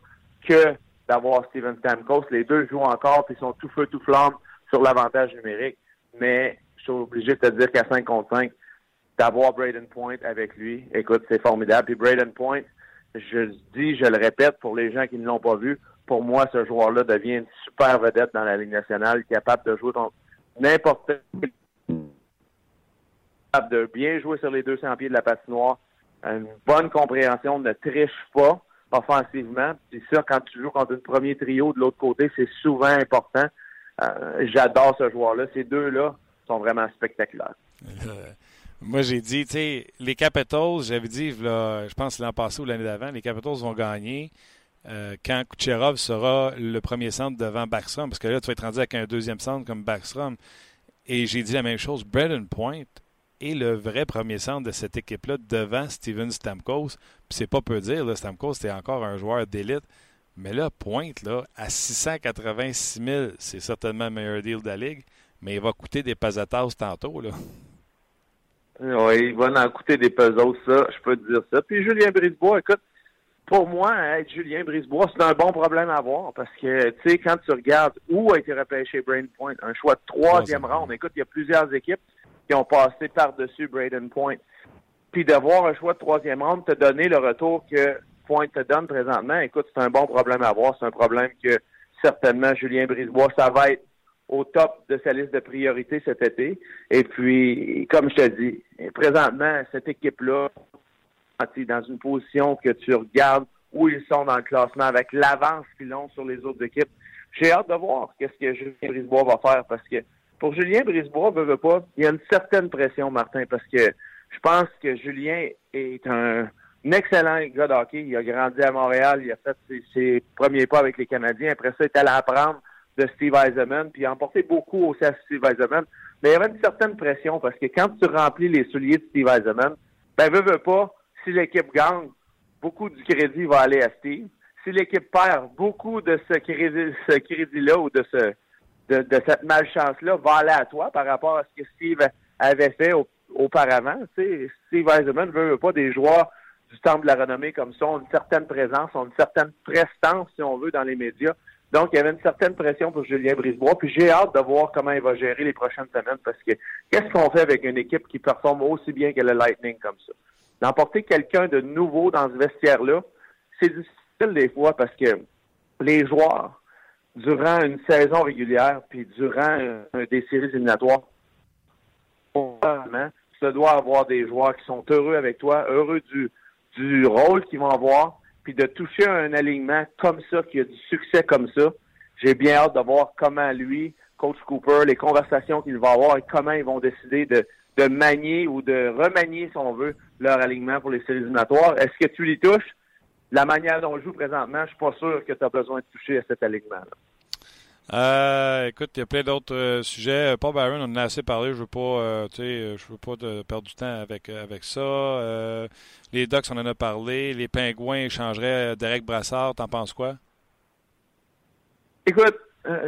que d'avoir Steven Stamkos. Les deux jouent encore puis sont tout feu, tout flamme sur l'avantage numérique. Mais je suis obligé de te dire qu'à 5 contre 5, d'avoir Braden Point avec lui. Écoute, c'est formidable. Puis Braden Point, je le dis, je le répète pour les gens qui ne l'ont pas vu, pour moi, ce joueur-là devient une super vedette dans la Ligue nationale, capable de jouer n'importe capable de bien jouer sur les 200 pieds de la patinoire, une bonne compréhension, ne triche pas offensivement. C'est ça, quand tu joues contre un premier trio de l'autre côté, c'est souvent important. Euh, j'adore ce joueur-là. Ces deux-là sont vraiment spectaculaires. Euh, moi, j'ai dit, tu sais, les Capitals, j'avais dit, je pense l'an passé ou l'année d'avant, les Capitals vont gagner euh, quand Kucherov sera le premier centre devant Backstrom, parce que là, tu vas être rendu avec un deuxième centre comme Backstrom. Et j'ai dit la même chose. Braden Point est le vrai premier centre de cette équipe-là devant Steven Stamkos. Puis c'est pas peu dire, Stamkos, c'était encore un joueur d'élite. Mais là, Pointe, là, à 686 000, c'est certainement le meilleur deal de la Ligue, mais il va coûter des pesetas tantôt, là. Oui, il va en coûter des pesos, ça, je peux te dire ça. Puis Julien Brisebois, écoute, pour moi, être Julien Brisebois, c'est un bon problème à avoir parce que, tu sais, quand tu regardes où a été repêché Braden Point, un choix de troisième ronde, écoute, il y a plusieurs équipes qui ont passé par-dessus Braden Point. Puis d'avoir un choix de troisième ronde, te donner le retour que Point te donne présentement, écoute, c'est un bon problème à avoir. C'est un problème que certainement Julien Brisebois, ça va être au top de sa liste de priorités cet été. Et puis, comme je te dis, présentement, cette équipe-là, dans une position que tu regardes où ils sont dans le classement avec l'avance qu'ils ont sur les autres équipes. J'ai hâte de voir qu'est-ce que Julien Brisebois va faire parce que pour Julien Brisebois, veut, veut pas, il y a une certaine pression, Martin, parce que je pense que Julien est un, excellent gars de hockey. Il a grandi à Montréal, il a fait ses, premiers pas avec les Canadiens. Après ça, il est allé apprendre de Steve Eisenman, puis il a emporté beaucoup aussi à Steve Eisenman. Mais il y avait une certaine pression parce que quand tu remplis les souliers de Steve Eisenman, ben, veut, veut pas, si l'équipe gagne, beaucoup du crédit va aller à Steve. Si l'équipe perd, beaucoup de ce crédit, ce crédit-là ou de ce de, cette malchance-là va aller à toi par rapport à ce que Steve avait fait auparavant. Steve Eisenman ne veut pas des joueurs du temple de la renommée comme ça, ont une certaine présence, ont une certaine prestance, si on veut, dans les médias. Donc, il y avait une certaine pression pour Julien Brisebois. Puis j'ai hâte de voir comment il va gérer les prochaines semaines parce que qu'est-ce qu'on fait avec une équipe qui performe aussi bien que le Lightning comme ça? D'emporter quelqu'un de nouveau dans ce vestiaire-là, c'est difficile des fois parce que les joueurs, durant une saison régulière, puis durant des séries éliminatoires, tu dois avoir des joueurs qui sont heureux avec toi, heureux du, rôle qu'ils vont avoir, puis de toucher un alignement comme ça, qui a du succès comme ça. J'ai bien hâte de voir comment lui, Coach Cooper, les conversations qu'il va avoir et comment ils vont décider de, de manier ou de remanier, si on veut, leur alignement pour les séries éliminatoires. Est-ce que tu les touches? La manière dont on joue présentement, je suis pas sûr que tu as besoin de toucher à cet alignement-là. Euh, écoute, il y a plein d'autres euh, sujets. Paul Byron, on en a assez parlé. Je veux pas, euh, je veux pas perdre du temps avec avec ça. les Ducks, on en a parlé. Les Pingouins échangeraient Derek Brassard. T'en penses quoi? Écoute,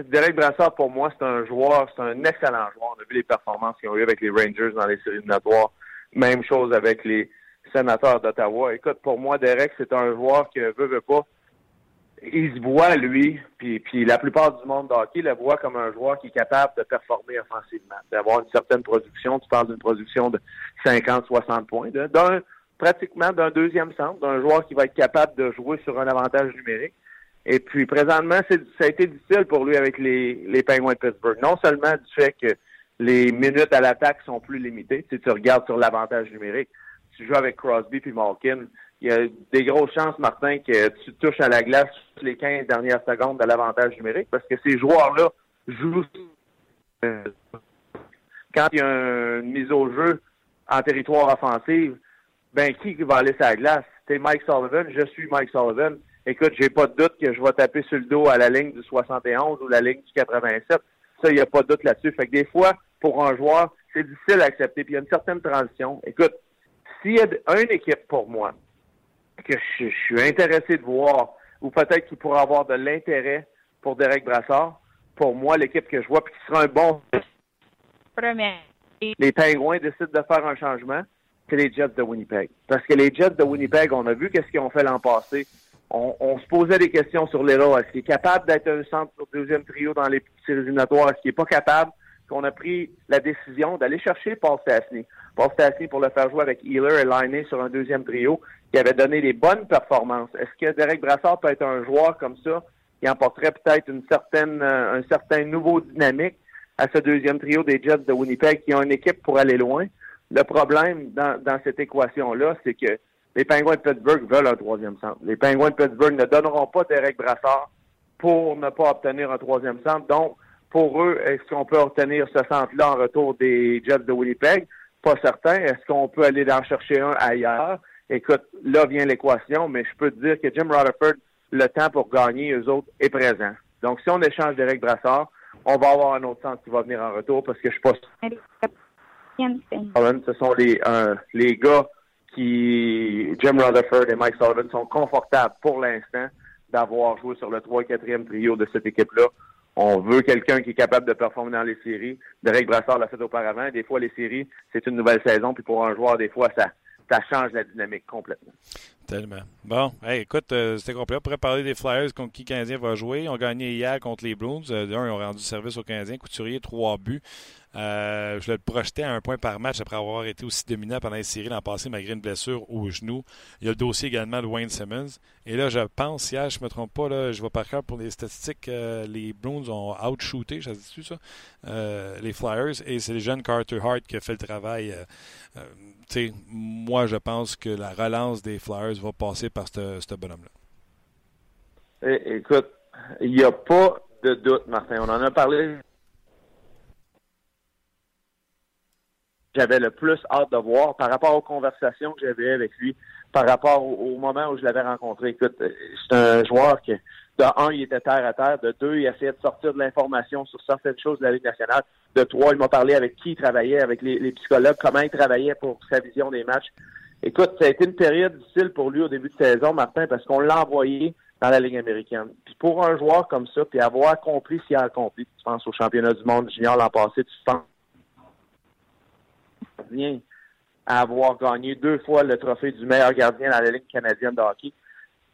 Derek Brassard, pour moi, c'est un joueur, c'est un excellent joueur. On a vu les performances qu'ils ont eues avec les Rangers dans les séries éliminatoires. Même chose avec les sénateurs d'Ottawa. Écoute, pour moi, Derek, c'est un joueur qui veut, veut pas il se voit, lui, puis, puis la plupart du monde de hockey le voit comme un joueur qui est capable de performer offensivement, d'avoir une certaine production. Tu parles d'une production de 50-60 points, d'un pratiquement d'un deuxième centre, d'un joueur qui va être capable de jouer sur un avantage numérique. Et puis, présentement, ça a été difficile pour lui avec les, les Penguins de Pittsburgh. Non seulement du fait que les minutes à l'attaque sont plus limitées, si tu regardes sur l'avantage numérique, tu joues avec Crosby puis Malkin, il y a des grosses chances, Martin, que tu touches à la glace les 15 dernières secondes de l'avantage numérique parce que ces joueurs-là jouent euh, quand il y a une mise au jeu en territoire offensif, ben qui va aller sur la glace? C'est Mike Sullivan, je suis Mike Sullivan. Écoute, j'ai pas de doute que je vais taper sur le dos à la ligne du 71 ou la ligne du 87. Ça, il n'y a pas de doute là-dessus. Fait que des fois, pour un joueur, c'est difficile à accepter. Puis il y a une certaine transition. Écoute, s'il y a une équipe pour moi que je, suis intéressé de voir, ou peut-être qu'il pourrait avoir de l'intérêt pour Derek Brassard. Pour moi, l'équipe que je vois, puis qui sera un bon. Les Pingouins décident de faire un changement, c'est les Jets de Winnipeg. Parce que les Jets de Winnipeg, on a vu qu'est-ce qu'ils ont fait l'an passé. On, se posait des questions sur les Est-ce qu'il est capable d'être un centre sur deuxième trio dans les séries éliminatoires? Est-ce qu'il n'est pas capable? Qu'on a pris la décision d'aller chercher Paul Stastny. Paul Stastny pour le faire jouer avec Healer et Liney sur un deuxième trio qui avait donné des bonnes performances. Est-ce que Derek Brassard peut être un joueur comme ça qui emporterait peut-être une certaine, euh, un certain nouveau dynamique à ce deuxième trio des Jets de Winnipeg qui ont une équipe pour aller loin? Le problème dans, dans cette équation-là, c'est que les Penguins de Pittsburgh veulent un troisième centre. Les Penguins de Pittsburgh ne donneront pas Derek Brassard pour ne pas obtenir un troisième centre. Donc, pour eux, est-ce qu'on peut obtenir ce centre-là en retour des Jets de Winnipeg? Pas certain. Est-ce qu'on peut aller en chercher un ailleurs? Écoute, là vient l'équation, mais je peux te dire que Jim Rutherford, le temps pour gagner, eux autres, est présent. Donc, si on échange Derek Brassard, on va avoir un autre centre qui va venir en retour parce que je suis pas Ce sont les, euh, les gars qui, Jim Rutherford et Mike Sullivan, sont confortables pour l'instant d'avoir joué sur le 3 et 4e trio de cette équipe-là. On veut quelqu'un qui est capable de performer dans les séries. Derek Brassard l'a fait auparavant. Des fois, les séries, c'est une nouvelle saison. Puis pour un joueur, des fois, ça, ça change la dynamique complètement. Tellement. Bon, écoute, euh, c'était complet. On pourrait parler des Flyers contre qui le Canadien va jouer. Ils ont gagné hier contre les Blues. Euh, D'un, ils ont rendu service aux Canadiens. Couturier, trois buts. Euh, je le projeter à un point par match après avoir été aussi dominant pendant les séries l'an passé malgré une blessure au genou. Il y a le dossier également de Wayne Simmons. Et là, je pense, hier, je ne me trompe pas, là, je vois par cœur pour les statistiques, euh, les Bruins ont outshooté, ça se dit ça, les Flyers. Et c'est le jeune Carter Hart qui a fait le travail. moi, je pense que la relance des Flyers va passer par ce bonhomme-là. Écoute, il n'y a pas de doute, Martin. On en a parlé j'avais le plus hâte de voir par rapport aux conversations que j'avais avec lui, par rapport au, moment où je l'avais rencontré. Écoute, euh, c'est un joueur qui, de un, il était terre à terre, de deux, il essayait de sortir de l'information sur certaines choses de la Ligue nationale, de trois, il m'a parlé avec qui il travaillait, avec les, psychologues, comment il travaillait pour sa vision des matchs. Écoute, ça a été une période difficile pour lui au début de saison, Martin, parce qu'on l'a envoyé dans la Ligue américaine. Puis pour un joueur comme ça, puis avoir accompli ce qu'il a accompli, tu penses au championnat du monde junior l'an passé, tu penses à avoir gagné deux fois le trophée du meilleur gardien dans la Ligue canadienne de hockey.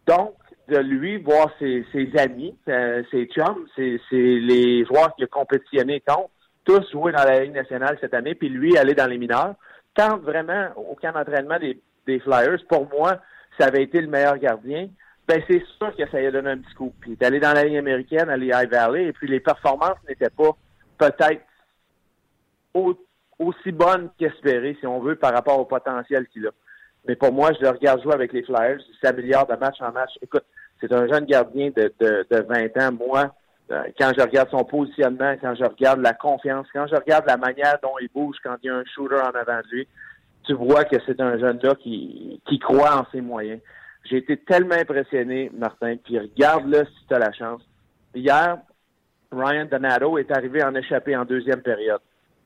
Donc, de lui, voir ses, amis, euh, ses chums, les joueurs qui ont compétitionné contre, tous jouer dans la Ligue nationale cette année, puis lui aller dans les mineurs. Tant vraiment au camp d'entraînement des, Flyers, pour moi, ça avait été le meilleur gardien. Ben, c'est sûr que ça lui a donné un petit coup. Puis, il dans la Ligue américaine, à High Valley, et puis les performances n'étaient pas peut-être aussi bonne qu'espérée, si on veut, par rapport au potentiel qu'il a. Mais pour moi, je le regarde jouer avec les Flyers, il s'améliore de match en match. Écoute, c'est un jeune gardien de, de, de 20 ans. Moi, quand je regarde son positionnement, quand je regarde la confiance, quand je regarde la manière dont il bouge quand il y a un shooter en avant de lui, tu vois que c'est un jeune là qui, qui croit en ses moyens. J'ai été tellement impressionné, Martin, puis regarde-le si tu as la chance. Hier, Ryan Donato est arrivé en échappé en deuxième période.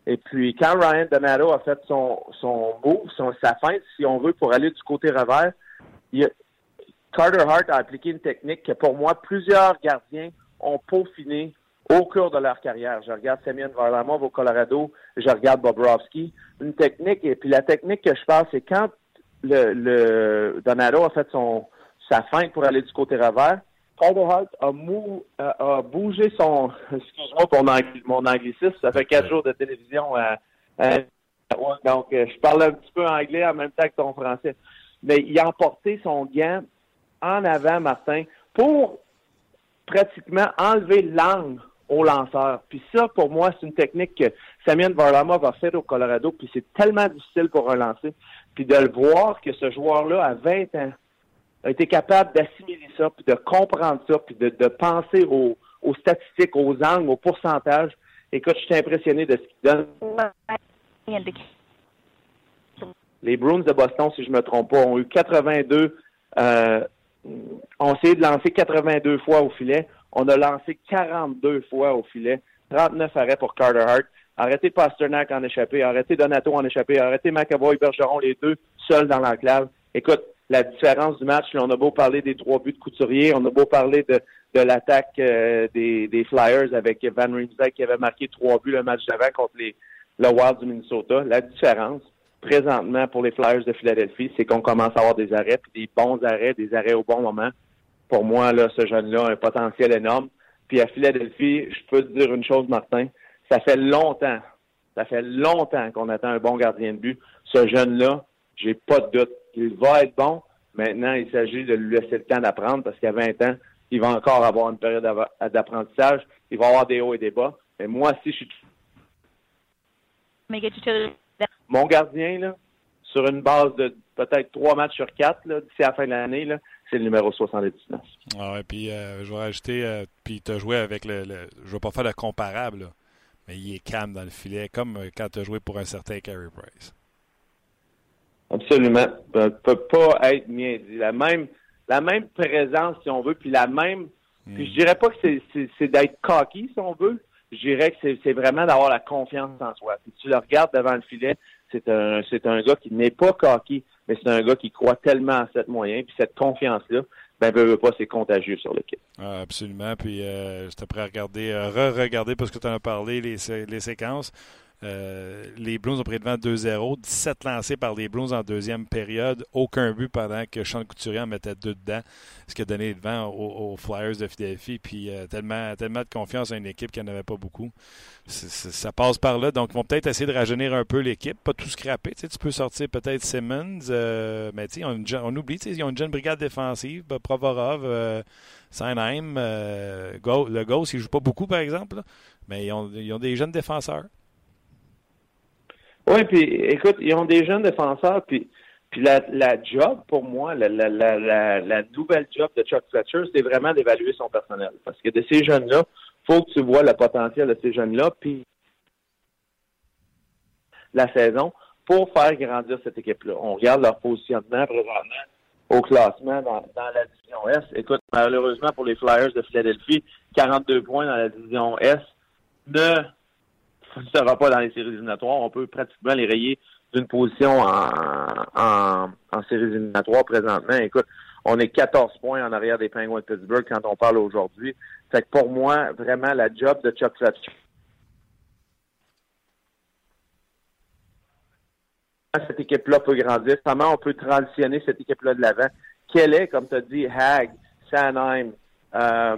Et puis, quand Ryan Donato a fait son, son move, son, sa feinte, si on veut, pour aller du côté revers, il Carter Hart a appliqué une technique que, pour moi, plusieurs gardiens ont peaufiné au cours de leur carrière. Je regarde Semyon Varlamov au Colorado, je regarde Bobrovski. Une technique, et puis la technique que je parle, c'est quand le, le a fait sa feinte pour aller du côté revers, Carter Hart a, mou, a, bougé son. Excuse-moi pour mon, anglicisme, ça fait quatre jours de télévision. à donc, euh, je parle un petit peu anglais en même temps que ton français. Mais il a emporté son gant en avant, Martin, pour pratiquement enlever l'angle au lanceur. Puis ça, pour moi, c'est une technique que Samuel Varlamov a fait au Colorado, puis c'est tellement difficile pour un lancer. Puis de le voir que ce joueur-là, à 20 ans, a été capable d'assimiler ça, puis de comprendre ça, puis de, penser aux, statistiques, aux angles, aux pourcentages. Écoute, je suis impressionné de ce qu'il donne. Les Bruins de Boston, si je ne me trompe pas, ont eu 82, euh, essayé de lancer 82 fois au filet. On a lancé 42 fois au filet. 39 arrêts pour Carter Hart. Arrêtez Pasternak en échappé, arrêtez Donato en échappé, arrêtez McAvoy, Bergeron, les deux seuls dans l'enclave. Écoute, la différence du match. on a beau parler des trois buts de Couturier, on a beau parler de, de l'attaque euh, des, des, Flyers avec Van Riemsdyk qui avait marqué trois buts le match d'avant contre les, le Wild du Minnesota. La différence, présentement, pour les Flyers de Philadelphie, c'est qu'on commence à avoir des arrêts, puis des bons arrêts, des arrêts au bon moment. Pour moi, là, ce jeune-là a un potentiel énorme. Puis à Philadelphie, je peux te dire une chose, Martin, ça fait longtemps, ça fait longtemps qu'on attend un bon gardien de but. Ce jeune-là, j'ai pas de doute. Il va être bon. Maintenant, il s'agit de lui laisser le temps d'apprendre parce qu'à 20 ans, il va encore avoir une période d'apprentissage. Il va avoir des hauts et des bas. Mais moi, si je suis mon gardien, là, sur une base de peut-être trois matchs sur quatre d'ici à la fin de l'année, c'est le numéro 79. Ah ouais, puis euh, je vais rajouter, euh, puis tu as joué avec le, Je ne vais pas faire le comparable, mais il est calme dans le filet, comme euh, quand tu as joué pour un certain Carey Price. Absolument. ne peut pas être bien dit. La même, la même présence, si on veut, puis la même. Puis je hmm. dirais pas que c'est d'être cocky, si on veut. Je dirais que c'est vraiment d'avoir la confiance en soi. Puis tu le regardes devant le filet, c'est un, c'est un gars qui n'est pas cocky, mais c'est un gars qui croit tellement à cette moyen, puis cette confiance-là, ben, veut, pas, c'est contagieux sur l'équipe. Ah, absolument. Puis, euh, j'étais prêt à regarder, euh, re-regarder, parce que tu en as parlé, les, les séquences. Euh, les Blues ont pris devant 2-0. 17 lancés par les Blues en deuxième période. Aucun but pendant que Sean Couturier en mettait deux dedans. Ce qui a donné le vent aux, Flyers de Philadelphie. Puis euh, tellement, tellement de confiance à une équipe qui n'en avait pas beaucoup. ça passe par là. Donc, ils vont peut-être essayer de rajeunir un peu l'équipe. Pas tout scraper. Tu, peux sortir peut-être Simmons. Euh, mais on, oublie, ils ont une jeune brigade défensive. Provorov, Seinheim. le Ghost, il joue pas beaucoup, par exemple. mais ils ont des jeunes défenseurs. Oui, puis écoute, ils ont des jeunes défenseurs, puis puis la, job, pour moi, la, la, la, la, nouvelle job de Chuck Fletcher, c'est vraiment d'évaluer son personnel. Parce que de ces jeunes-là, faut que tu vois le potentiel de ces jeunes-là, puis la saison, pour faire grandir cette équipe-là. On regarde leur positionnement présentement au classement dans, dans la division S. Écoute, malheureusement pour les Flyers de Philadelphie, 42 points dans la division S ne ne sera pas dans les séries éliminatoires. On peut pratiquement les rayer d'une position en, en, séries éliminatoires présentement. Écoute, on est 14 points en arrière des Penguins de Pittsburgh quand on parle aujourd'hui. Fait que pour moi, vraiment, la job de Chuck Fletcher, cette équipe-là peut grandir, comment on peut transitionner cette équipe-là de l'avant? Quel est, comme tu as dit, Hag, Sanheim, euh,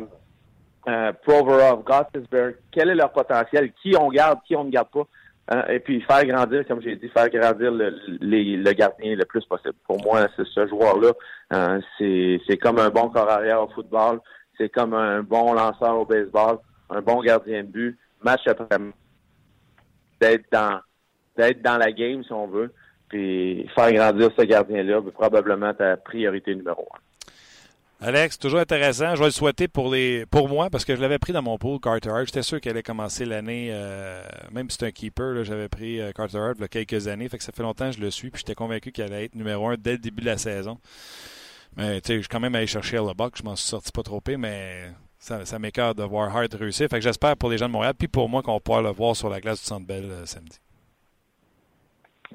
euh, Provorov, Gottisberg, quel est leur potentiel, qui on garde, qui on ne garde pas, hein, et puis faire grandir, comme j'ai dit, faire grandir le, le, gardien le plus possible. Pour moi, ce joueur-là, hein, c'est comme un bon corps arrière au football, c'est comme un bon lanceur au baseball, un bon gardien de but, match après d'être dans d'être dans la game si on veut, puis faire grandir ce gardien-là, probablement ta priorité numéro un. Alex, toujours intéressant. Je vais le souhaiter pour les pour moi parce que je l'avais pris dans mon pool Carter Hart. J'étais sûr qu'elle allait commencer l'année, euh, même si c'est un keeper, j'avais pris euh, Carter Hart il y a quelques années. Fait que ça fait longtemps que je le suis. Puis j'étais convaincu qu'elle allait être numéro un dès le début de la saison. Mais tu sais, je suis quand même allé chercher le box. Je m'en suis sorti pas trop pire, mais ça, ça de voir Hart réussir. Fait que j'espère pour les gens de Montréal, puis pour moi qu'on pourra le voir sur la glace du Centre Bell euh, samedi.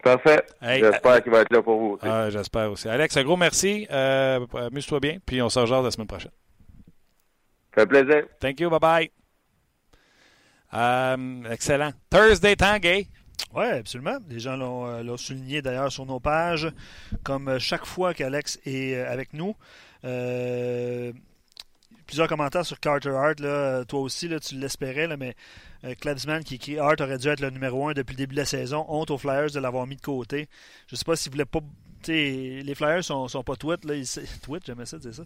Parfait. j'espère qu'il va être là pour vous. Ah, j'espère aussi. Alex, un gros merci. Euh, Amuse-toi bien, puis on se rejoint la semaine prochaine. Ça fait plaisir. Thank you. Bye-bye. Euh, excellent. Thursday Tanguay. Oui, absolument. Les gens euh, l'ont souligné d'ailleurs sur nos pages. Comme euh, chaque fois qu'Alex est avec nous, plusieurs commentaires sur Carter Hart. Là. Toi aussi, là, tu l'espérais, mais euh, qui écrit Hart aurait dû être le numéro 1 depuis le début de la saison. Honte aux Flyers de l'avoir mis de côté. Je sais pas s'ils voulaient pas. les Flyers sont, sont pas tweet, là. Ils, tweet, j'aimais ça, c'est ça.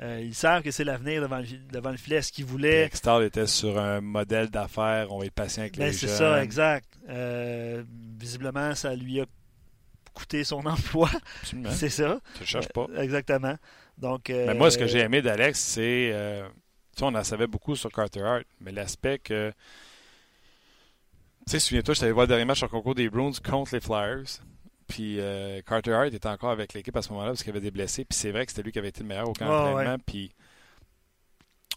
Euh, ils savent que c'est l'avenir devant, devant, le filet. Est-ce qu'ils voulaient. Était sur un modèle d'affaires. On est patient avec ben, les C'est ça, exact. Euh, visiblement, ça lui a coûté son emploi. c'est ça. Tu le cherches pas. Euh, exactement. Donc, mais moi, ce que j'ai aimé d'Alex, c'est. tu sais, on en savait beaucoup sur Carter Hart, mais l'aspect que tu sais, souviens-toi, je t'avais voir le dernier match en concours des Bruins contre les Flyers. Puis euh, Carter Hart était encore avec l'équipe à ce moment-là parce qu'il avait des blessés. Puis c'est vrai que c'était lui qui avait été le meilleur au camp d'entraînement. Puis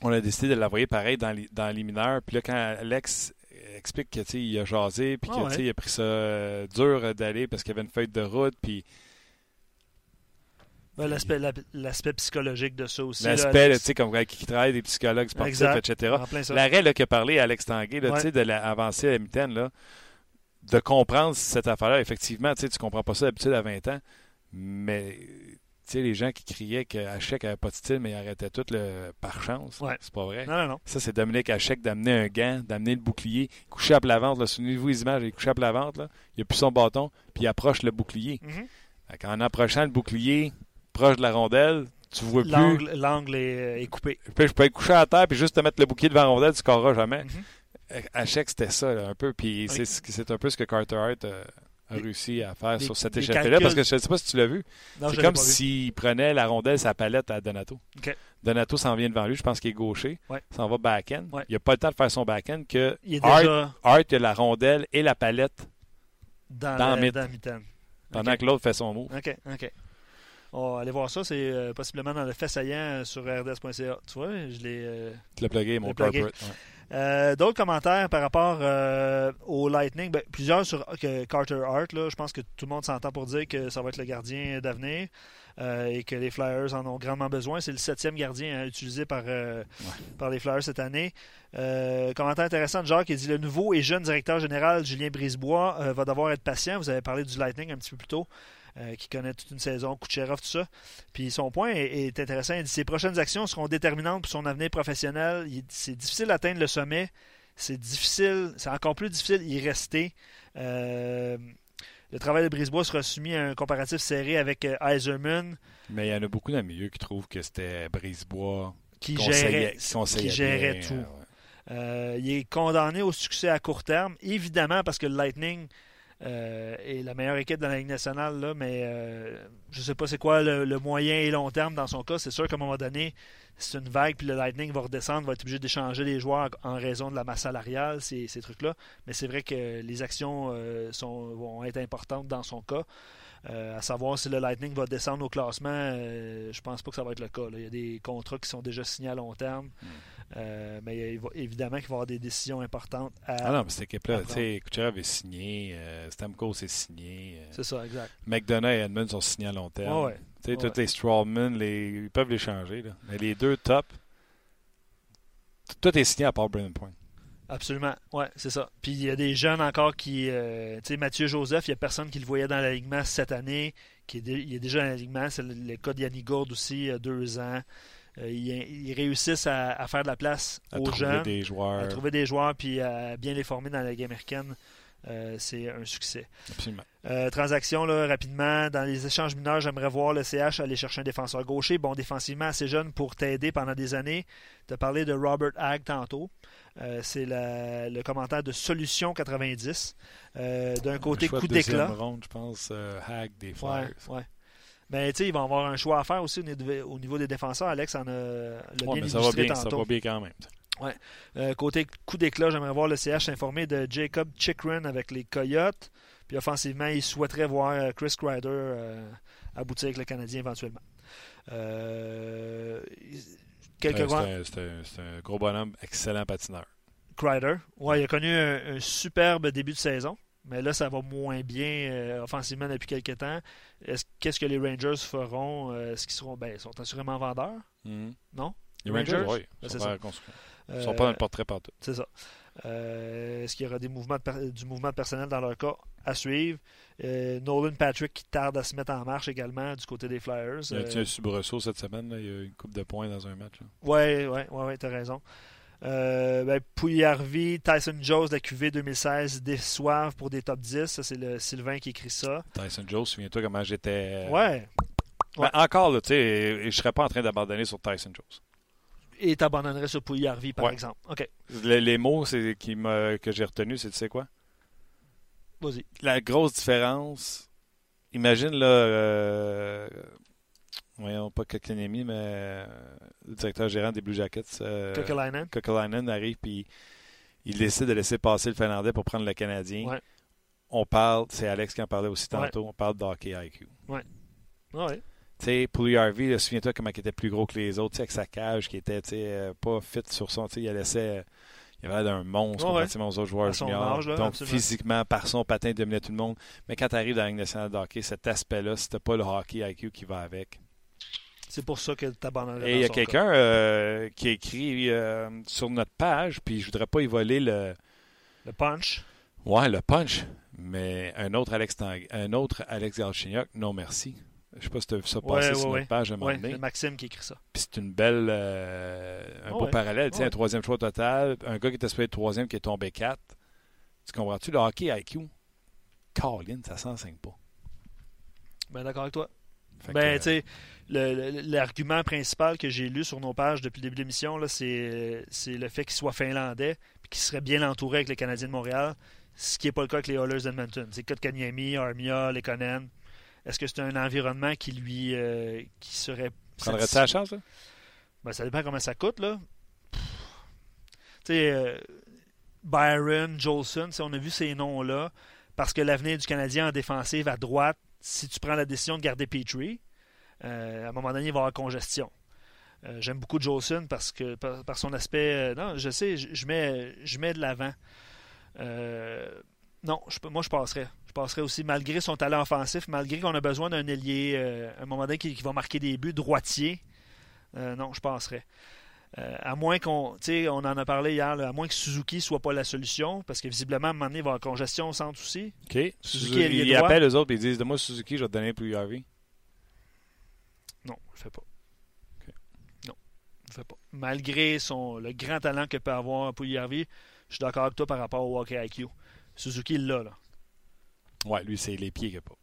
on a décidé de l'envoyer pareil dans les, dans les mineurs. Puis là, quand Alex explique qu'il a jasé, puis qu'il a pris ça euh, dur d'aller parce qu'il y avait une feuille de route, puis L'aspect psychologique de ça aussi. L'aspect, tu sais, comme qui travaille des psychologues sportifs, etc. L'arrêt qui a parlé Alex Tanguay, tu sais, de l'avancer à la mitaine, de comprendre cette affaire-là. Effectivement, tu ne comprends pas ça d'habitude à 20 ans, mais tu sais, les gens qui criaient qu'Hachek n'avait pas de style, mais il arrêtait tout le, par chance. C'est pas vrai. Non, non, non. Ça, c'est Dominique Hachek d'amener un gant, d'amener le bouclier, coucher à plat ventre. Souvenez-vous les images, il est couché à plat ventre. Là. Il a plus son bâton, puis il approche le bouclier. Mm-hmm. En approchant le bouclier proche de la rondelle, tu vois plus. L'angle est, coupé. Puis je peux être couché à terre, puis juste te mettre le bouclier devant la rondelle, tu ne scorreras jamais. Mm-hmm. Hachek, c'était ça, un peu. Puis c'est un peu ce que Carter Hart. Euh, a réussi à faire sur cette échappée-là. Parce que je ne sais pas si tu l'as vu. C'est comme s'il prenait la rondelle, sa palette à Donato. Donato s'en vient devant lui, je pense qu'il est gaucher. Ouais. S'en va back-end. Il n'a pas le temps de faire son back-end que il Art, a la rondelle et la palette dans, dans, le, Pendant que l'autre fait son. OK, OK. On va aller voir ça. C'est euh, possiblement dans le fait saillant sur rds.ca. Tu vois, je l'ai. Euh, tu l'as plugué, mon corporate. Euh, d'autres commentaires par rapport au Lightning, ben, plusieurs sur Carter Hart. Là, je pense que tout le monde s'entend pour dire que ça va être le gardien d'avenir euh, et que les Flyers en ont grandement besoin. C'est le septième gardien utilisé par, par les Flyers cette année. commentaire intéressant de Jacques qui dit le nouveau et jeune directeur général Julien Brisebois va devoir être patient. Vous avez parlé du Lightning un petit peu plus tôt. Euh, qui connaît toute une saison, Kucherov, tout ça. Puis son point est, intéressant. Il dit ses prochaines actions seront déterminantes pour son avenir professionnel. C'est difficile d'atteindre le sommet. C'est difficile, c'est encore plus difficile d'y rester. Euh, le travail de Brisebois sera soumis à un comparatif serré avec euh, Eiserman. Mais il y en a beaucoup dans le milieu qui trouvent que c'était Brisebois qui gérait, qui gérait tout. il est condamné au succès à court terme, évidemment parce que le Lightning euh, et la meilleure équipe dans la Ligue nationale, là, mais euh, je ne sais pas c'est quoi le, moyen et long terme dans son cas. C'est sûr qu'à un moment donné, c'est une vague, puis le Lightning va redescendre, va être obligé d'échanger les joueurs en raison de la masse salariale, ces, trucs-là. Mais c'est vrai que les actions euh, vont être importantes dans son cas. à savoir si le Lightning va descendre au classement, je pense pas que ça va être le cas. Il y a des contrats qui sont déjà signés à long terme. Hmm. Euh, mais évidemment qu'il va y avoir des décisions importantes à. Ah non, mais cette équipe-là, tu sais, Kucherov est signé, euh, Stamkos est signé. Euh, c'est ça, exact. McDonough et Edmund sont signés à long terme. ouais. Tu sais, tous les Strawman, les, ils peuvent les changer. Là. Mais les deux top, tout est signé à part Brennan Point. Absolument, ouais, c'est ça. Puis il y a des jeunes encore qui. tu sais, Mathieu Joseph, il n'y a personne qui le voyait dans l'alignement cette année, qui est, il est déjà dans l'alignement. C'est le, cas d'Yanni Gourde aussi, il y a deux ans. Euh, ils, réussissent à, faire de la place aux gens, des joueurs. à trouver des joueurs, puis à bien les former dans la Ligue américaine. Euh, c'est un succès. Absolument. Euh, transaction, là, rapidement. Dans les échanges mineurs, j'aimerais voir le CH aller chercher un défenseur gaucher. Bon, défensivement, assez jeune pour t'aider pendant des années. Tu as parlé de Robert Hagg tantôt. c'est le commentaire de Solution 90. D'un côté, coup d'éclat. je pense, Hag des Flyers. Ouais, mais ben, ils vont avoir un choix à faire aussi au niveau des défenseurs. Alex en a le bien ça va bien, Ça va bien quand même. Ouais. Euh, côté coup d'éclat, j'aimerais voir le CH s'informer de Jacob Chikrin avec les Coyotes. Puis offensivement, il souhaiterait voir euh, Chris Kreider euh, aboutir avec le Canadien éventuellement. quelques C'est un, gros bonhomme, excellent patineur. Kreider. Ouais, il a connu un superbe début de saison. Mais là, ça va moins bien euh, offensivement depuis quelques temps. Qu'est-ce que les Rangers feront euh, Est-ce qu'ils seront. Ben, sont assurément vendeurs? Mm-hmm. Non? Les Rangers, oui. Ils sont, pas, ils sont pas dans le portrait partout. C'est ça. Euh, est-ce qu'il y aura des mouvements du mouvement personnel dans leur cas à suivre? Nolan Patrick qui tarde à se mettre en marche également du côté des Flyers. Il y a un soubresaut cette semaine. Là? Il y a une coupe de points dans un match. Oui, oui, oui, ouais, tu as raison. Euh, ben, Tyson Jones la QV 2016 déçoivent pour des top 10. Ça, c'est le Sylvain qui écrit ça. Tyson Jones, souviens-toi comment j'étais. Euh, ouais. Ben, encore, tu sais, je ne serais pas en train d'abandonner sur Tyson Jones. Et tu abandonnerais sur Pouilly par exemple. OK. Les, mots qui que j'ai retenus, c'est tu sais quoi? Vas-y. La grosse différence, imagine là, euh, voyons, pas Kokanemi, mais euh, le directeur gérant des Blue Jackets. Euh, Kokalainen. arrive, puis il décide de laisser passer le Finlandais pour prendre le Canadien. On parle, c'est Alex qui en parlait aussi tantôt, on parle d'hockey IQ. Ouais. Ouais. Tu sais, Pouly Harvey, souviens-toi comment il était plus gros que les autres, avec sa cage qui était euh, pas fit sur son. Il laissait. Il avait l'air d'un monstre ouais. comparativement aux autres joueurs juniors. Donc, physiquement, par son patin, il dominait tout le monde. Mais quand tu arrives dans la Ligue nationale de hockey, cet aspect-là, c'était pas le hockey IQ qui va avec. C'est pour ça que tu abandonnes Et il y a quelqu'un euh, qui a écrit euh, sur notre page, puis je voudrais pas y voler le. Le punch? Ouais, le punch. Mais un autre Alex, un autre Alex Galchenyuk, non merci. Je sais pas si tu as vu ça passer sur notre page à un moment donné. C'est Maxime qui écrit ça. Puis c'est une belle. Euh, un beau parallèle. Tu un troisième choix total. Un gars qui était supposé être troisième qui est tombé quatre. Tu comprends-tu? Le hockey IQ, Colin, ça s'enseigne pas. Ben d'accord avec toi. ben, tu sais, l'argument principal que j'ai lu sur nos pages depuis le début de l'émission, c'est le fait qu'il soit finlandais et qu'il serait bien entouré avec les Canadiens de Montréal, ce qui n'est pas le cas avec les Oilers d'Edmonton. C'est Kotkaniemi, Armia, Lekonen. Est-ce que c'est un environnement qui lui euh, qui serait. Prendrait-tu la chance, Ben, ça dépend comment ça coûte, là. Tu sais, euh, Byron, Jolson, on a vu ces noms-là, parce que l'avenir du Canadien en défensive à droite, si tu prends la décision de garder Petrie, à un moment donné, il va y avoir congestion. J'aime beaucoup Jolson parce que par, son aspect. non, je sais, je, mets, je mets de l'avant. non, je, moi je passerais. Je passerais aussi, malgré son talent offensif, malgré qu'on a besoin d'un ailier, euh, un moment donné, qui, va marquer des buts, droitier, euh, non, je passerais. Euh, à moins qu'on, tu sais, on en a parlé hier, à moins que Suzuki soit pas la solution, parce que visiblement, à un moment donné, il va avoir congestion au centre aussi. OK. Suzuki, ils appellent les autres et ils disent de moi Suzuki, je vais te donner plus Harvey. Non, je le fais pas. Non, fais pas. Malgré son, le grand talent que peut avoir Harvey, je suis d'accord avec toi par rapport au hockey IQ. Suzuki l'a, là. Ouais, lui, c'est les pieds qu'il a pas.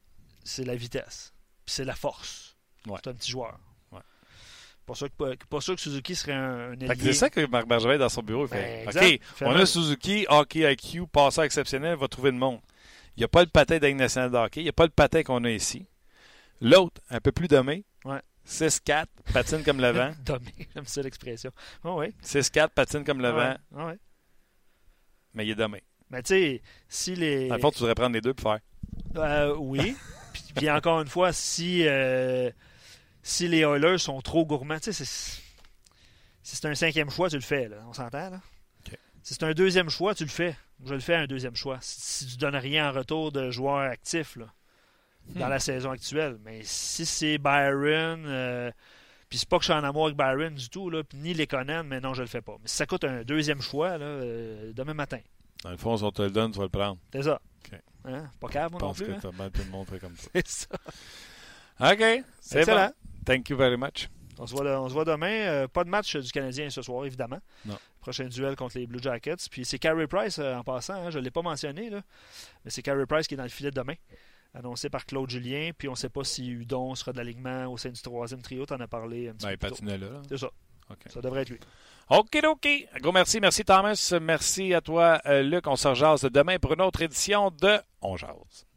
C'est la vitesse. Puis c'est la force. Ouais. C'est un petit joueur. Ouais. Pas sûr, que, pas sûr que Suzuki serait un, un C'est ça que Marc Bergevin dans son bureau il fait. Ben, OK, on a Suzuki, hockey IQ, passeur exceptionnel, va trouver le monde. Il n'y a pas le patin d'Aigle national de hockey. Il n'y a pas le patin qu'on a ici. L'autre, un peu plus domé. Ouais. 6-4, patine comme le vent. domé, j'aime ça l'expression. Oh, ouais. 6-4, patine comme le vent. Ouais. Mais il est domé. Mais tu sais, si les. Dans le fond, tu voudrais prendre les deux pour faire. Euh, oui. puis, encore une fois, si, euh, si les Oilers sont trop gourmands, tu sais, si c'est un cinquième choix, tu le fais, là. On s'entend, là? Si c'est un deuxième choix, tu le fais. Je le fais un deuxième choix. Si, tu tu donnes rien en retour de joueurs actifs, là, dans hmm. la saison actuelle. Mais si c'est Byron. Euh, puis c'est pas que je suis en amour avec Byron du tout, là, ni les Conan, mais non, je le fais pas. Mais si ça coûte un deuxième choix, là, demain matin. Dans le fond, si on te le donne, tu vas le prendre. C'est ça. Hein? Pas cave, moi non plus. Je pense que hein? tout le monde fait comme ça. C'est ça. OK. C'est bon. Thank you very much. On se voit, on se voit demain. Euh, pas de match du Canadien ce soir, évidemment. Non. Prochain duel contre les Blue Jackets. Puis c'est Carey Price euh, en passant. Hein, je ne l'ai pas mentionné. Là, mais c'est Carey Price qui est dans le filet demain. Annoncé par Claude Julien. Puis on ne sait pas si Udon sera de l'alignement au sein du troisième trio. Tu en as parlé un petit ben, peu. Il patinait là. C'est ça. Ça devrait être lui. OK, OK. Gros merci. Merci, Thomas. Merci à toi, euh, Luc. On se rejase demain pour une autre édition de On Jase.